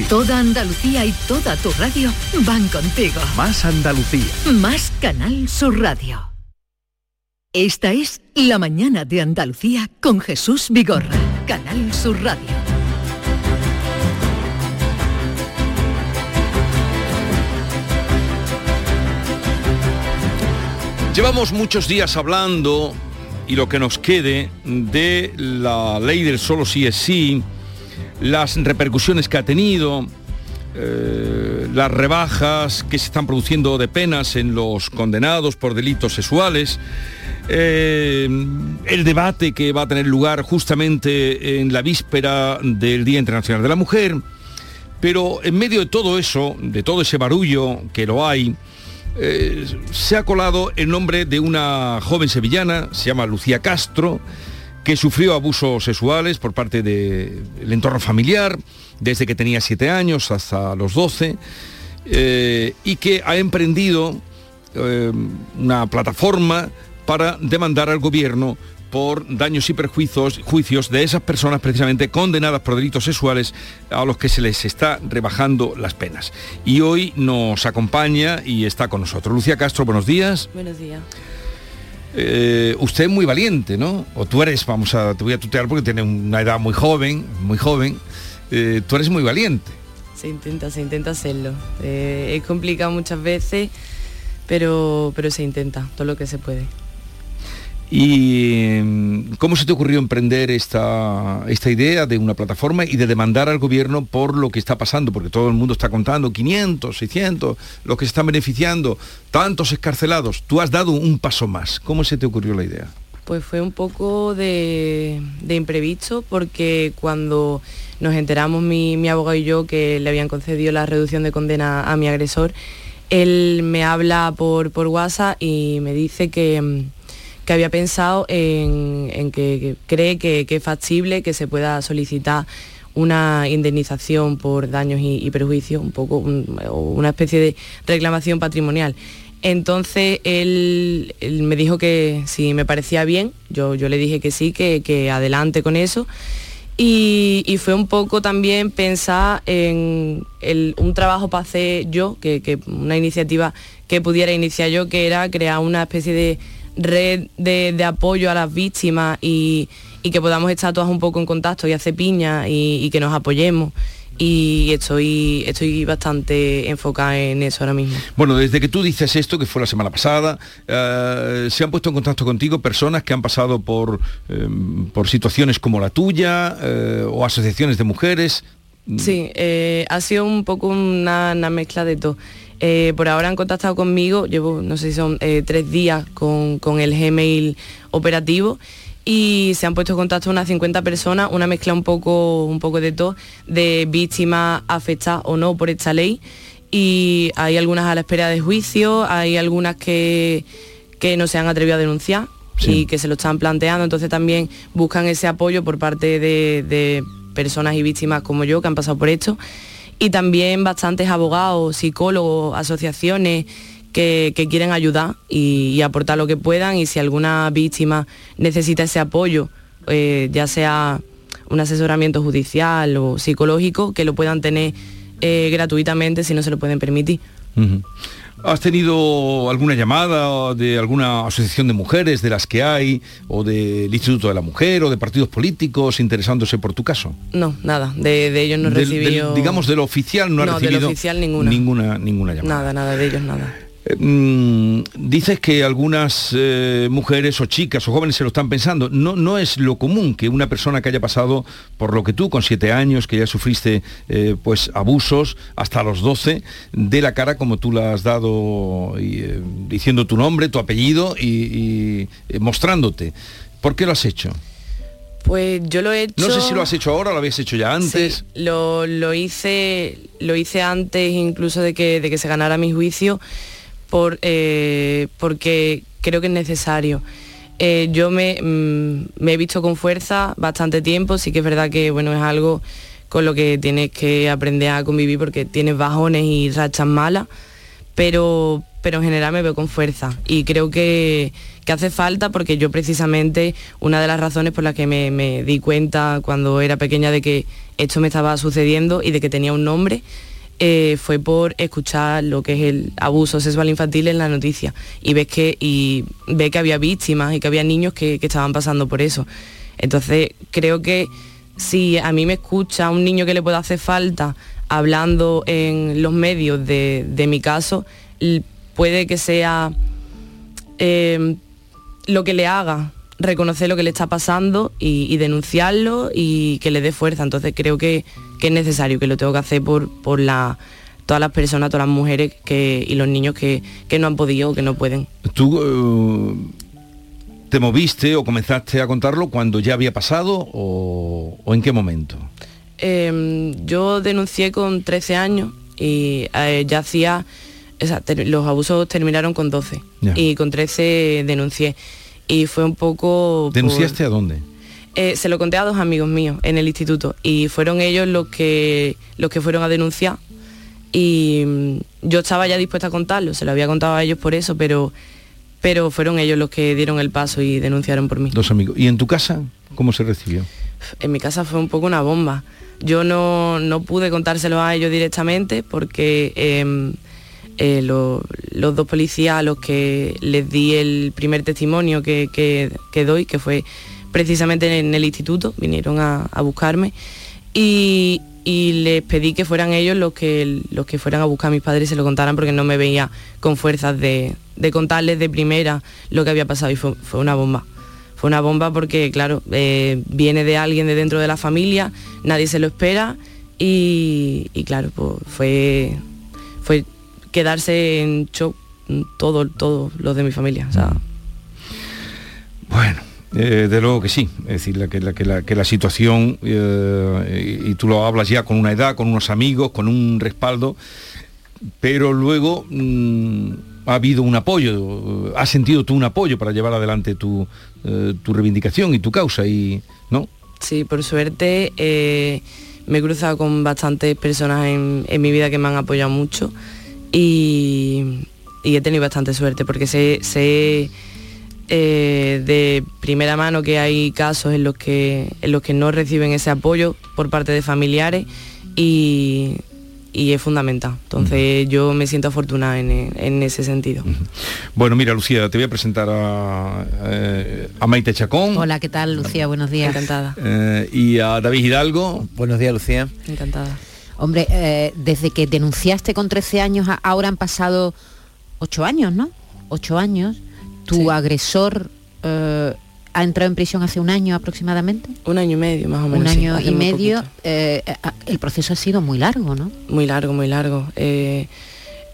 Toda Andalucía y toda tu radio van contigo. Más Andalucía. Más Canal Sur Radio. Esta es La Mañana de Andalucía con Jesús Vigorra. Canal Sur Radio. Llevamos muchos días hablando, y lo que nos quede, de la ley del solo sí es sí, las repercusiones que ha tenido, eh, las rebajas que se están produciendo de penas en los condenados por delitos sexuales, eh, el debate que va a tener lugar justamente en la víspera del Día Internacional de la Mujer, pero en medio de todo eso, de todo ese barullo que lo hay, eh, se ha colado el nombre de una joven sevillana, se llama Lucía Castro, que sufrió abusos sexuales por parte del entorno familiar desde que tenía siete años hasta los 12 eh, y que ha emprendido eh, una plataforma para demandar al gobierno por daños y perjuicios juicios de esas personas precisamente condenadas por delitos sexuales a los que se les está rebajando las penas. Y hoy nos acompaña y está con nosotros. Lucía Castro, buenos días. Buenos días. Eh, usted es muy valiente, ¿no? O tú eres, vamos a, te voy a tutear porque tiene una edad muy joven, muy joven. Eh, tú eres muy valiente. Se intenta, se intenta hacerlo. Eh, es complicado muchas veces, pero, pero se intenta todo lo que se puede. ¿Y mm, cómo se te ocurrió emprender esta, esta idea de una plataforma y de demandar al gobierno por lo que está pasando? Porque todo el mundo está contando 500, 600, los que se están beneficiando, tantos escarcelados. Tú has dado un paso más. ¿Cómo se te ocurrió la idea? Pues fue un poco de, de imprevisto porque cuando nos enteramos mi, mi abogado y yo que le habían concedido la reducción de condena a mi agresor, él me habla por, por WhatsApp y me dice que mm, que había pensado en, que, cree que, es factible que se pueda solicitar una indemnización por daños y, perjuicios, un poco un, una especie de reclamación patrimonial. Entonces él, me dijo que si me parecía bien, yo, yo le dije que sí, que, que adelante con eso. Y, fue un poco también pensar en el, un trabajo para hacer yo, que una iniciativa que pudiera iniciar yo, que era crear una especie de red de, de apoyo a las víctimas y, y, que podamos estar todas un poco en contacto y hacer piña y, y que nos apoyemos y estoy, estoy bastante enfocada en eso ahora mismo. Bueno, desde que tú dices esto, que fue la semana pasada, eh, se han puesto en contacto contigo personas que han pasado por, eh, por situaciones como la tuya eh, o asociaciones de mujeres. Sí, eh, ha sido un poco una, una mezcla de todo. Eh, por ahora han contactado conmigo, llevo, no sé si son eh, tres días con, con, el Gmail operativo y se han puesto en contacto unas 50 personas, una mezcla un poco, un poco de todo, de víctimas afectadas o no por esta ley. Y hay algunas a la espera de juicio, hay algunas que, que no se han atrevido a denunciar sí. y que se lo están planteando, entonces también buscan ese apoyo por parte de, de personas y víctimas como yo que han pasado por esto y también bastantes abogados, psicólogos, asociaciones que, que quieren ayudar y, aportar lo que puedan y si alguna víctima necesita ese apoyo, eh, ya sea un asesoramiento judicial o psicológico, que lo puedan tener eh, gratuitamente si no se lo pueden permitir. ¿Has tenido alguna llamada de alguna asociación de mujeres de las que hay, o del Instituto de la Mujer, o de partidos políticos interesándose por tu caso? No, nada, de, de ellos no he Del- del- recibido... digamos, de lo oficial no, No, de lo recibido oficial ninguna. ninguna, ninguna llamada. Nada, nada, de ellos nada. Mm, dices que algunas eh, mujeres o chicas o jóvenes se lo están pensando. No, no es lo común que una persona que haya pasado por lo que tú con siete años, que ya sufriste eh, pues abusos hasta los 12, de la cara como tú la has dado, y, eh, diciendo tu nombre, tu apellido y, y, mostrándote. ¿Por qué lo has hecho? Pues yo lo he hecho... No sé si lo has hecho ahora, lo habías hecho ya antes. Sí, lo, lo hice lo hice antes incluso de que, de que se ganara mi juicio por, eh, porque creo que es necesario. Eh, yo me, mm, me he visto con fuerza bastante tiempo, sí que es verdad que bueno, es algo con lo que tienes que aprender a convivir porque tienes bajones y rachas malas, pero, pero en general me veo con fuerza y creo que, que hace falta porque yo precisamente una de las razones por las que me, me di cuenta cuando era pequeña de que esto me estaba sucediendo y de que tenía un nombre eh, fue por escuchar lo que es el abuso sexual infantil en la noticia y ves que y ve que había víctimas y que había niños que, estaban pasando por eso entonces creo que si a mí me escucha un niño que le pueda hacer falta hablando en los medios de, de mi caso puede que sea eh, lo que le haga reconocer lo que le está pasando y denunciarlo y que le dé fuerza. Entonces creo que, que es necesario, que lo tengo que hacer por, por la, todas las personas, todas las mujeres que, y los niños que, que no han podido o que no pueden. ¿Tú eh, te moviste o comenzaste a contarlo cuando ya había pasado o, o en qué momento? Eh, yo denuncié con 13 años y eh, ya hacía, o sea, ter- los abusos terminaron con 12 Ya. y con 13 denuncié. Y fue un poco... por- ¿Denunciaste a dónde? Eh, se lo conté a dos amigos míos en el instituto y fueron ellos los que, los que fueron a denunciar y mm, yo estaba ya dispuesta a contarlo, se lo había contado a ellos por eso, pero, pero fueron ellos los que dieron el paso y denunciaron por mí. Dos amigos. ¿Y en tu casa cómo se recibió? En mi casa fue un poco una bomba. Yo no, no pude contárselo a ellos directamente porque em, eh, lo- los dos policías a los que les di el primer testimonio que, que- que doy, que fue precisamente en el instituto, vinieron a, buscarme y, les pedí que fueran ellos los que, los que fueran a buscar a mis padres y se lo contaran porque no me veía con fuerzas de, contarles de primera lo que había pasado y fue, una bomba. Fue una bomba porque, claro, eh, viene de alguien de dentro de la familia, nadie se lo espera y, claro, pues fue, fue quedarse en shock todo, todos los de mi familia. Bueno, eh, de luego que sí. Es decir, que, la, que, la, que la situación, eh, y, tú lo hablas ya con una edad, con unos amigos, con un respaldo, pero luego mm, ha habido un apoyo, has sentido tú un apoyo para llevar adelante tu, eh, tu reivindicación y tu causa, y ¿no? Sí, por suerte me he cruzado con bastantes personas en, mi vida que me han apoyado mucho y, he tenido bastante suerte porque sé eh, de primera mano que hay casos en los que, en los que no reciben ese apoyo por parte de familiares y, y es fundamental. Entonces yo me siento afortunada en, en ese sentido. Bueno, mira, Lucía, te voy a presentar a, eh, a Maite Chacón Hola, ¿qué tal, Lucía? Buenos días. Encantada. eh, y a David Hidalgo. Buenos días, Lucía. Encantada. Hombre, eh, desde que denunciaste con 13 años, ahora han pasado 8 años, ¿no? 8 años. ¿Tu agresor eh, ha entrado en prisión hace un año aproximadamente? Un año y medio, más o menos. Un año y medio. eh, eh, el proceso ha sido muy largo, ¿no? Muy largo, muy largo. Eh,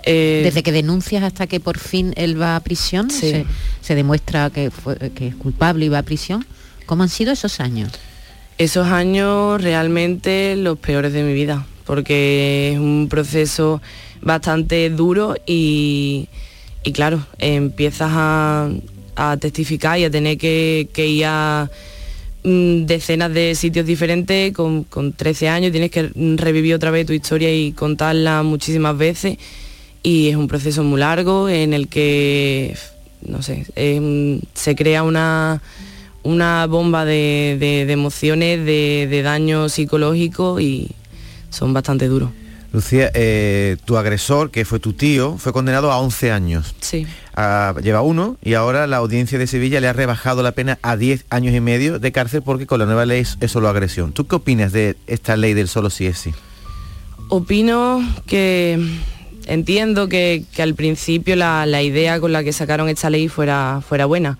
Desde que denuncias hasta que por fin él va a prisión, Sí. se, se demuestra que, fue- que es culpable y va a prisión. ¿Cómo han sido esos años? Esos años realmente los peores de mi vida, porque es un proceso bastante duro y, y claro, empiezas a, testificar y a tener que, ir a mm, decenas de sitios diferentes con, con 13 años, tienes que revivir otra vez tu historia y contarla muchísimas veces y es un proceso muy largo en el que, no sé, se crea una, una bomba de emociones, de, de daño psicológico y son bastante duros. Lucía, eh, tu agresor, que fue tu tío, fue condenado a 11 años. Sí. Ah, lleva uno y ahora la audiencia de Sevilla le ha rebajado la pena a 10 años y medio de cárcel porque con la nueva ley es, solo agresión. ¿Tú qué opinas de esta ley del solo si es sí? Opino que entiendo que, que al principio la, la idea con la que sacaron esta ley fuera, fuera buena,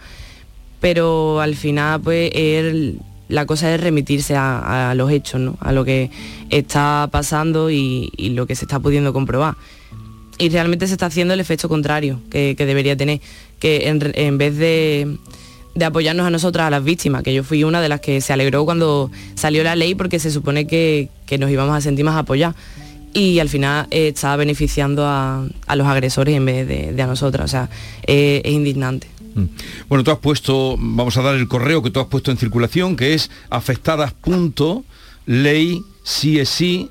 pero al final pues el- la cosa es remitirse a, los hechos, ¿no? a lo que está pasando y, lo que se está pudiendo comprobar. Y realmente se está haciendo el efecto contrario que, debería tener, que en, vez de, apoyarnos a nosotras, a las víctimas, que yo fui una de las que se alegró cuando salió la ley porque se supone que, nos íbamos a sentir más apoyadas y al final eh, está beneficiando a, los agresores en vez de, de a nosotras. O sea, eh, es indignante. Bueno, tú has puesto, vamos a dar el correo que tú has puesto en circulación, que es afectadas.ley si es sí,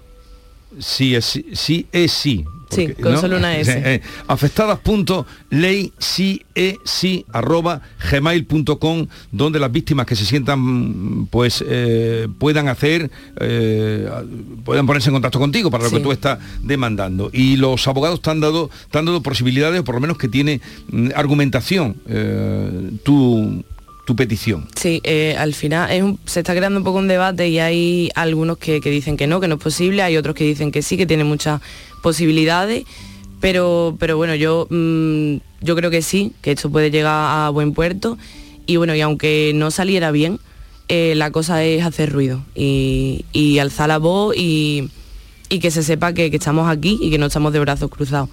si es sí, si es sí. Sí, con solo una S. Eh, afectadas.ley si es sí arroba gmail.com donde las víctimas que se sientan pues eh, puedan hacer eh, puedan ponerse en contacto contigo para lo Sí. que tú estás demandando y los abogados te han dado te han dado posibilidades o por lo menos que tiene mm, argumentación eh, tu tu petición. Sí, eh, al final es un- se está creando un poco un debate y hay algunos que, que dicen que no, que no es posible, hay otros que dicen que sí, que tiene muchas posibilidades, pero, pero bueno, yo, mm, yo creo que sí, que esto puede llegar a buen puerto y bueno, y aunque no saliera bien, eh, la cosa es hacer ruido y, alzar la voz y, y que se sepa que, que estamos aquí y que no estamos de brazos cruzados,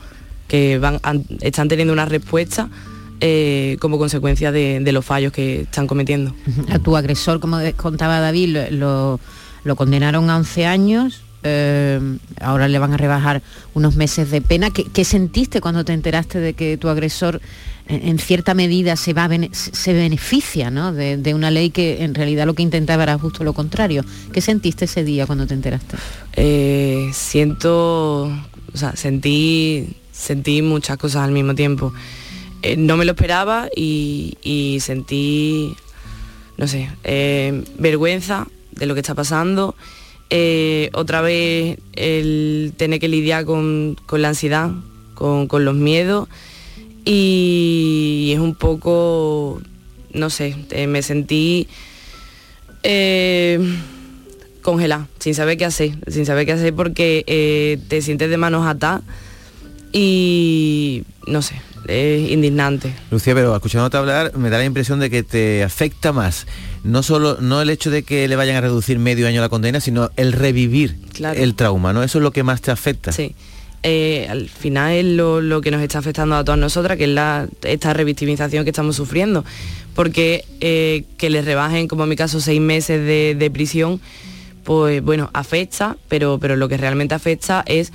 que van, están teniendo una respuesta eh, como consecuencia de, de los fallos que están cometiendo. A tu agresor, como contaba David, lo, lo- condenaron a 11 años, eh, ahora le van a rebajar unos meses de pena. ¿Qué, qué sentiste cuando te enteraste de que tu agresor en, en cierta medida se, va bene- se beneficia ¿no? de, de una ley que en realidad lo que intentaba era justo lo contrario? ¿Qué sentiste ese día cuando te enteraste? Eh, siento, o sea, sentí, sentí muchas cosas al mismo tiempo. Eh, no me lo esperaba y, sentí, no sé, eh, vergüenza de lo que está pasando. Eh, otra vez el tener que lidiar con, con la ansiedad, con, con los miedos y es un poco, no sé, me sentí congelada, sin saber qué hacer, sin saber qué hacer porque te sientes de manos atadas y no sé, es indignante. Lucía, pero escuchándote hablar me da la impresión de que te afecta más no solo no el hecho de que le vayan a reducir medio año la condena, sino el revivir Claro. el trauma, ¿no? Eso es lo que más te afecta. Sí. Eh, al final es lo, lo que nos está afectando a todas nosotras, que es la, esta revictimización que estamos sufriendo. Porque eh, que les rebajen, como en mi caso, seis meses de, de prisión, pues bueno, afecta, pero, pero lo que realmente afecta es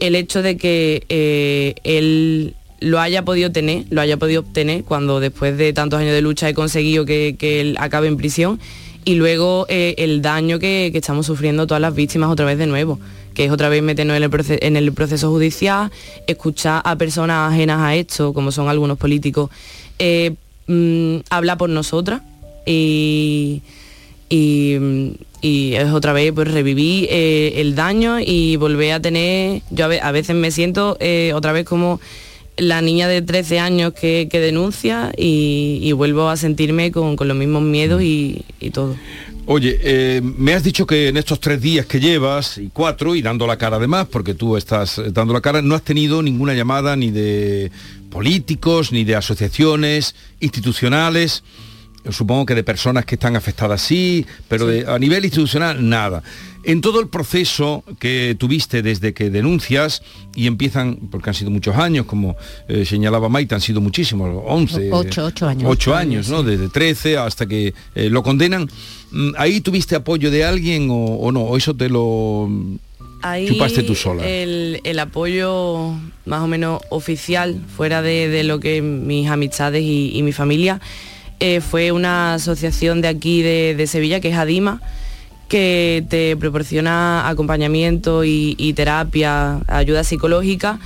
el hecho de que eh, él lo haya podido tener, lo haya podido obtener cuando después de tantos años de lucha he conseguido que, que él acabe en prisión y luego eh, el daño que, estamos sufriendo todas las víctimas otra vez de nuevo, que es otra vez meternos en el, proceso judicial, escuchar a personas ajenas a esto, como son algunos políticos, eh, mm, habla por nosotras y, mm, y es otra vez pues revivir eh, el daño y volver a tener, yo a veces me siento eh, otra vez como la niña de 13 años que, que denuncia y, vuelvo a sentirme con, con los mismos miedos y, y todo. Oye, eh, me has dicho que en estos tres días que llevas, y cuatro, y dando la cara además, porque tú estás eh, dando la cara, no has tenido ninguna llamada ni de políticos, ni de asociaciones institucionales, supongo que de personas que están afectadas sí, pero de- a nivel institucional nada. En todo el proceso que tuviste desde que denuncias y empiezan, porque han sido muchos años, como eh, señalaba Maite, han sido muchísimos, 11, Ocho, ocho años. ocho años, ¿no? Desde 13 hasta que eh, lo condenan. Mm, ¿Ahí tuviste apoyo de alguien o, o no? ¿O eso te lo Ahí chupaste tú sola? El, el apoyo más o menos oficial, fuera de, de lo que mis amistades y, y mi familia, eh, fue una asociación de aquí de, Sevilla, que es Adima, que te proporciona acompañamiento y, terapia, ayuda psicológica,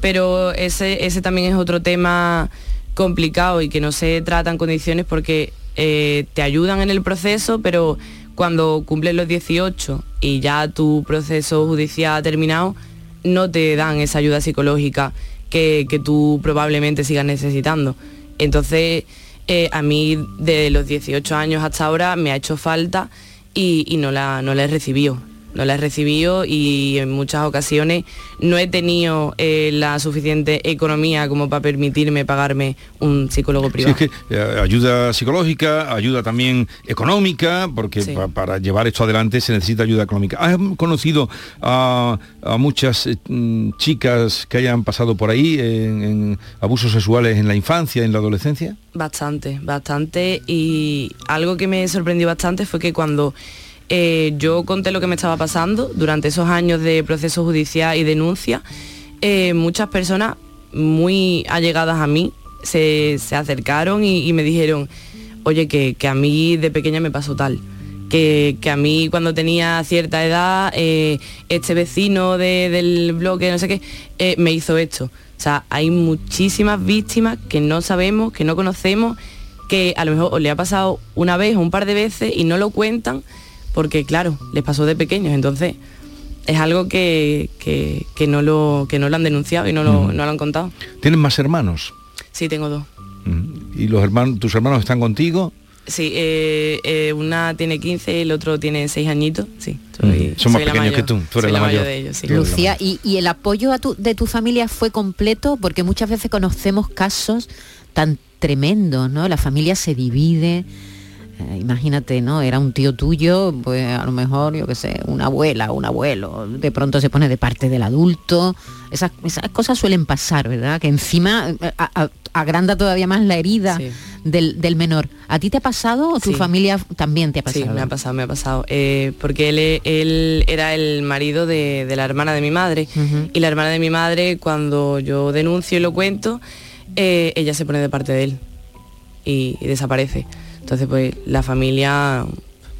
pero ese, ese también es otro tema complicado y que no se trata en condiciones porque eh, te ayudan en el proceso, pero cuando cumples los 18 y ya tu proceso judicial ha terminado, no te dan esa ayuda psicológica que, que tú probablemente sigas necesitando. Entonces, eh, a mí de los 18 años hasta ahora me ha hecho falta y, y no, la, no la he recibido no la he recibido y en muchas ocasiones no he tenido eh, la suficiente economía como para permitirme pagarme un psicólogo Sí, privado. es que eh, ayuda psicológica, ayuda también económica, porque Sí. pa- para llevar esto adelante se necesita ayuda económica. ¿Has conocido a, a muchas eh, mm, chicas que hayan pasado por ahí en, en abusos sexuales en la infancia, en la adolescencia? Bastante, bastante. Y algo que me sorprendió bastante fue que cuando eh, yo conté lo que me estaba pasando durante esos años de proceso judicial y denuncia, eh, muchas personas muy allegadas a mí se, se acercaron y, me dijeron, oye, que, que a mí de pequeña me pasó tal. Que, que a mí cuando tenía cierta edad, eh, este vecino de- del bloque, no sé qué, me hizo esto. O sea, hay muchísimas víctimas que no sabemos, que no conocemos, que a lo mejor le ha pasado una vez o un par de veces y no lo cuentan porque, claro, les pasó de pequeños. Entonces, es algo que, que- que no, lo, que no lo han denunciado y no lo, no lo han contado. ¿Tienen más hermanos? Sí, tengo dos. ¿Y los hermanos, tus hermanos están contigo? Sí, eh, eh, una tiene 15 y el otro tiene 6 añitos. Sí, soy- Son más soy pequeños que tú, tú eres Soy la mayor. de ellos, sí. Lucía, ¿y, y el apoyo a tu- de tu familia fue completo? Porque muchas veces conocemos casos tan tremendos, ¿no? La familia se divide. Eh, imagínate, ¿no? Era un tío tuyo, pues a lo mejor, yo qué sé, una abuela, un abuelo, de pronto se pone de parte del adulto. Esas, esas cosas suelen pasar, ¿verdad? Que encima eh, a- a- agranda todavía más la herida del, del menor. ¿A ti te ha pasado o tu Sí. familia también te ha pasado? Sí, me ha pasado, me ha pasado. Eh, porque él, él era el marido de, de la hermana de mi madre. Y la hermana de mi madre, cuando yo denuncio y lo cuento, eh, ella se pone de parte de él y, y desaparece. Entonces, pues la familia,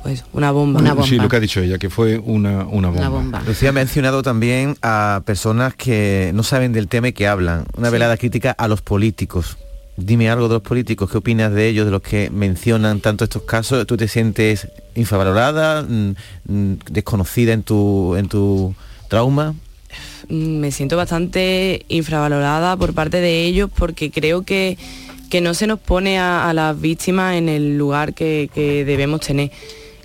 pues una bomba. Sí, lo que ha dicho ella, que fue una, una bomba. Lucía ha mencionado también a personas que no saben del tema y que hablan. Una Sí. velada crítica a los políticos. Dime algo de los políticos, ¿qué opinas de ellos, de los que mencionan tanto estos casos? ¿Tú te sientes infravalorada, mm, mm, desconocida en tu, en tu trauma? me siento bastante infravalorada por parte de ellos porque creo que, que no se nos pone a, a las víctimas en el lugar que, que debemos tener.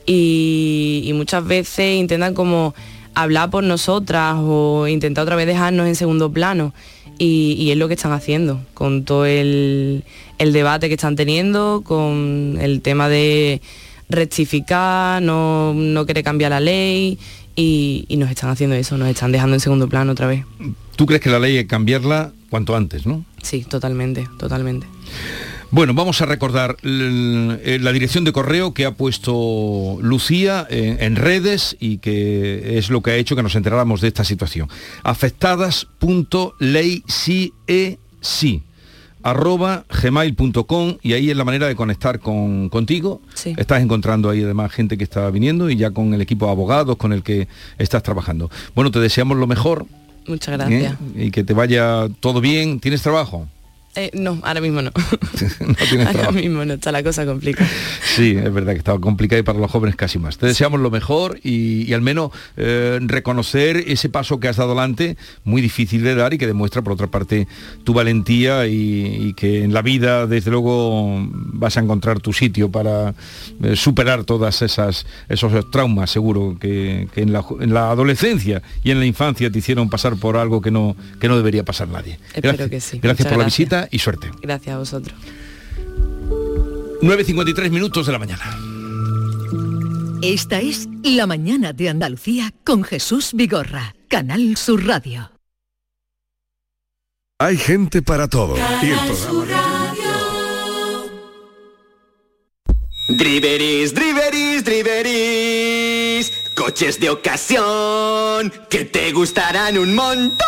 Y, y muchas veces intentan como hablar por nosotras o intentar otra vez dejarnos en segundo plano. Y, y es lo que están haciendo con todo el, el debate que están teniendo, con el tema de rectificar, no, no querer cambiar la ley y, y nos están haciendo eso, nos están dejando en segundo plano otra vez. ¿Tú crees que la ley que cambiarla cuanto antes, no? Sí, totalmente, totalmente. Bueno, vamos a recordar eh, la dirección de correo que ha puesto Lucía en, redes y que es lo que ha hecho que nos enteráramos de esta situación. Afectadas.leysi arroba gmail.com y ahí es la manera de conectar con, contigo. Sí. Estás encontrando ahí además gente que está viniendo y ya con el equipo de abogados con el que estás trabajando. Bueno, te deseamos lo mejor. Muchas gracias. ¿eh? Y que te vaya todo bien. ¿Tienes trabajo? Eh, no, ahora mismo no. no tienes ahora trabajo. mismo no, está la cosa complicada. Sí, es verdad que estaba complicado y para los jóvenes casi más. Te deseamos lo mejor y, y al menos eh, reconocer ese paso que has dado adelante, muy difícil de dar y que demuestra por otra parte tu valentía y, y que en la vida desde luego vas a encontrar tu sitio para eh, superar todas esas esos traumas seguro que, que en, la, ju- en la adolescencia y en la infancia te hicieron pasar por algo que no, que no debería pasar nadie. Espero Gracias- que sí. Gracias Muchas por la gracias. y suerte. Gracias a vosotros. 9.53 minutos de la mañana. Esta es La mañana de Andalucía con Jesús Vigorra, Canal Sur Radio. Hay gente para todo. Y el programa Driveris, driveris, driveris. Coches de ocasión que te gustarán un montón.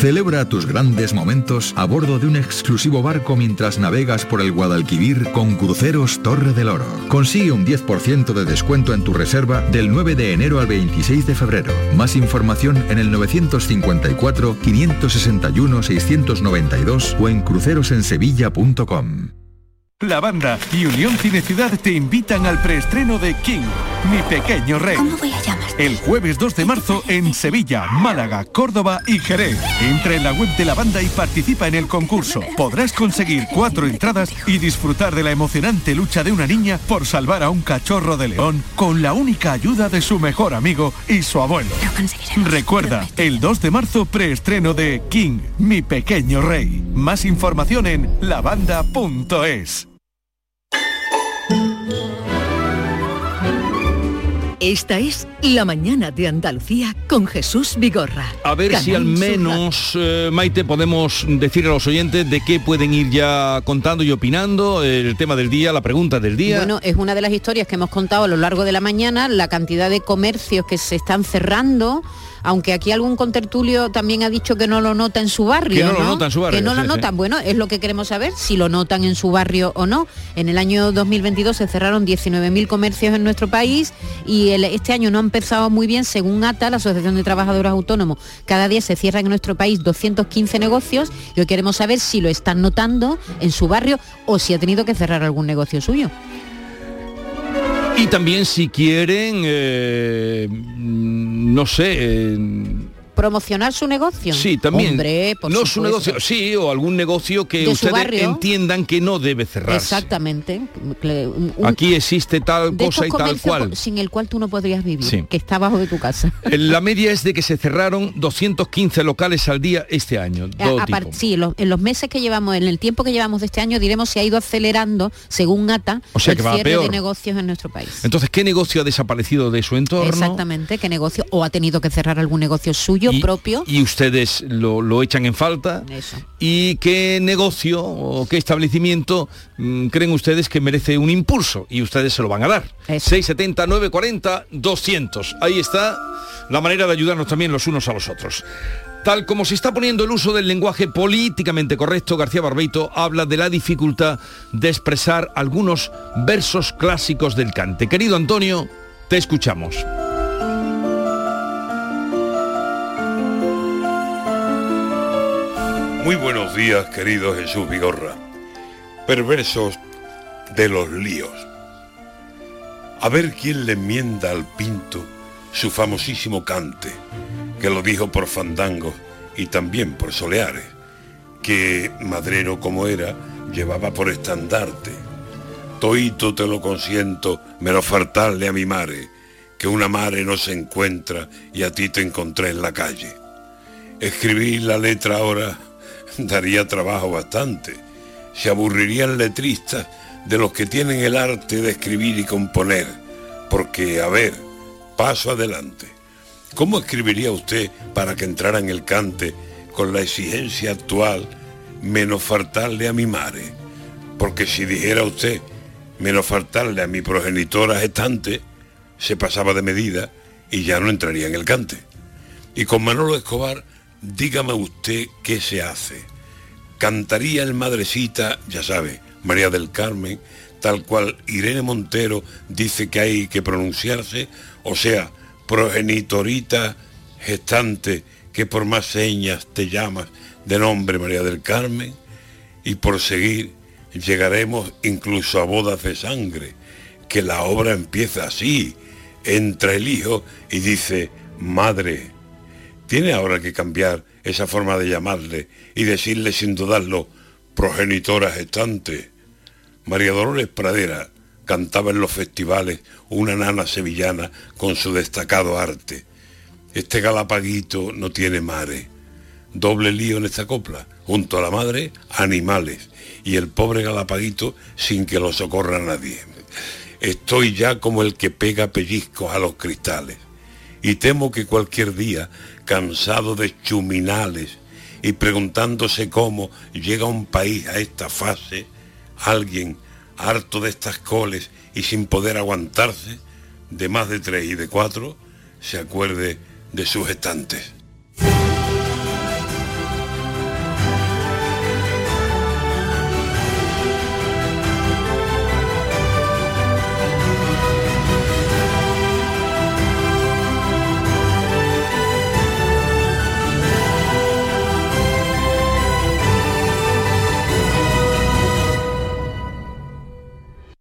Celebra tus grandes momentos a bordo de un exclusivo barco mientras navegas por el Guadalquivir con Cruceros Torre del Oro. Consigue un 10% de descuento en tu reserva del 9 de enero al 26 de febrero. Más información en el 954-561-692 o en crucerosensevilla.com. La banda y Unión Cine Ciudad te invitan al preestreno de King, mi pequeño rey. ¿Cómo voy a llamar? El jueves 2 de marzo en Sevilla, Málaga, Córdoba y Jerez. Entra en la web de la banda y participa en el concurso. Podrás conseguir cuatro entradas y disfrutar de la emocionante lucha de una niña por salvar a un cachorro de león con la única ayuda de su mejor amigo y su abuelo. Recuerda, el 2 de marzo preestreno de King, mi pequeño rey. Más información en lavanda.es. Esta es La Mañana de Andalucía con Jesús Vigorra. A ver si al menos, eh, Maite, podemos decir a los oyentes de qué pueden ir ya contando y opinando, el tema del día, la pregunta del día. Bueno, es una de las historias que hemos contado a lo largo de la mañana, la cantidad de comercios que se están cerrando, aunque aquí algún contertulio también ha dicho que no lo nota en su barrio. Que no lo nota en su barrio, Que no lo sí. notan. Bueno, es lo que queremos saber, si lo notan en su barrio o no. En el año 2022 se cerraron 19.000 comercios en nuestro país y el- este año no ha empezado muy bien, según ATA, la Asociación de Trabajadores Autónomos. Cada día se cierran en nuestro país 215 negocios y hoy queremos saber si lo están notando en su barrio o si ha tenido que cerrar algún negocio suyo. Y también si quieren, eh, no sé, eh, promocionar su negocio. Sí, también. Hombre, por no su negocio, sí, o algún negocio que De ustedes entiendan que no debe cerrarse. Exactamente. Un- Aquí existe tal cosa y tal cual. sin el cual tú no podrías vivir, Sí. que está abajo de tu casa. La media es de que se cerraron 215 locales al día este año. A- a sí, en los, en los meses que llevamos, en el tiempo que llevamos de este año, diremos si ha ido acelerando, según ATA, O sea el que va cierre de negocios en nuestro país. Entonces, ¿qué negocio ha desaparecido de su entorno? Exactamente, qué negocio, o ha tenido que cerrar algún negocio suyo propio. Y ustedes lo, lo echan en falta. Eso. ¿Y qué negocio o qué establecimiento mm, creen ustedes que merece un impulso? Y ustedes se lo van a dar. 670, 940, 200. Ahí está la manera de ayudarnos también los unos a los otros. Tal como se está poniendo el uso del lenguaje políticamente correcto, García Barbeito habla de la dificultad de expresar algunos versos clásicos del cante. Querido Antonio, te escuchamos. Muy buenos días, querido Jesús Vigorra. Perversos de los líos. A ver quién le enmienda al pinto su famosísimo cante, que lo dijo por Fandango y también por Soleares, que madrero como era, llevaba por estandarte. Toito te lo consiento, menos faltarle a mi mare, que una mare no se encuentra y a ti te encontré en la calle. Escribir la letra ahora daría trabajo bastante. Se aburrirían letristas de los que tienen el arte de escribir y componer. Porque, a ver, paso adelante. ¿Cómo escribiría usted para que entrara en el cante con la exigencia actual menos faltarle a mi mare? Porque si dijera usted menos faltarle a mi progenitora gestante, se pasaba de medida y ya no entraría en el cante. Y con Manolo Escobar, dígame usted qué se hace. Cantaría el madrecita, ya sabe, María del Carmen, tal cual Irene Montero dice que hay que pronunciarse, o sea, progenitorita gestante que por más señas te llamas de nombre María del Carmen, y por seguir llegaremos incluso a bodas de sangre, que la obra empieza así, entra el hijo y dice, madre, tiene ahora que cambiar esa forma de llamarle y decirle sin dudarlo, progenitora gestante. María Dolores Pradera cantaba en los festivales una nana sevillana con su destacado arte. Este galapaguito no tiene mare. Doble lío en esta copla. Junto a la madre, animales. Y el pobre galapaguito sin que lo socorra nadie. Estoy ya como el que pega pellizcos a los cristales. Y temo que cualquier día, cansado de chuminales y preguntándose cómo llega un país a esta fase, alguien harto de estas coles y sin poder aguantarse, de más de tres y de cuatro, se acuerde de sus estantes.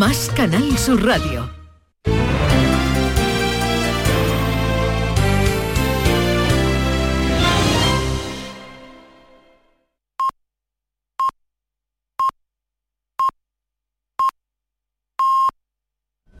más Canal Sur Radio.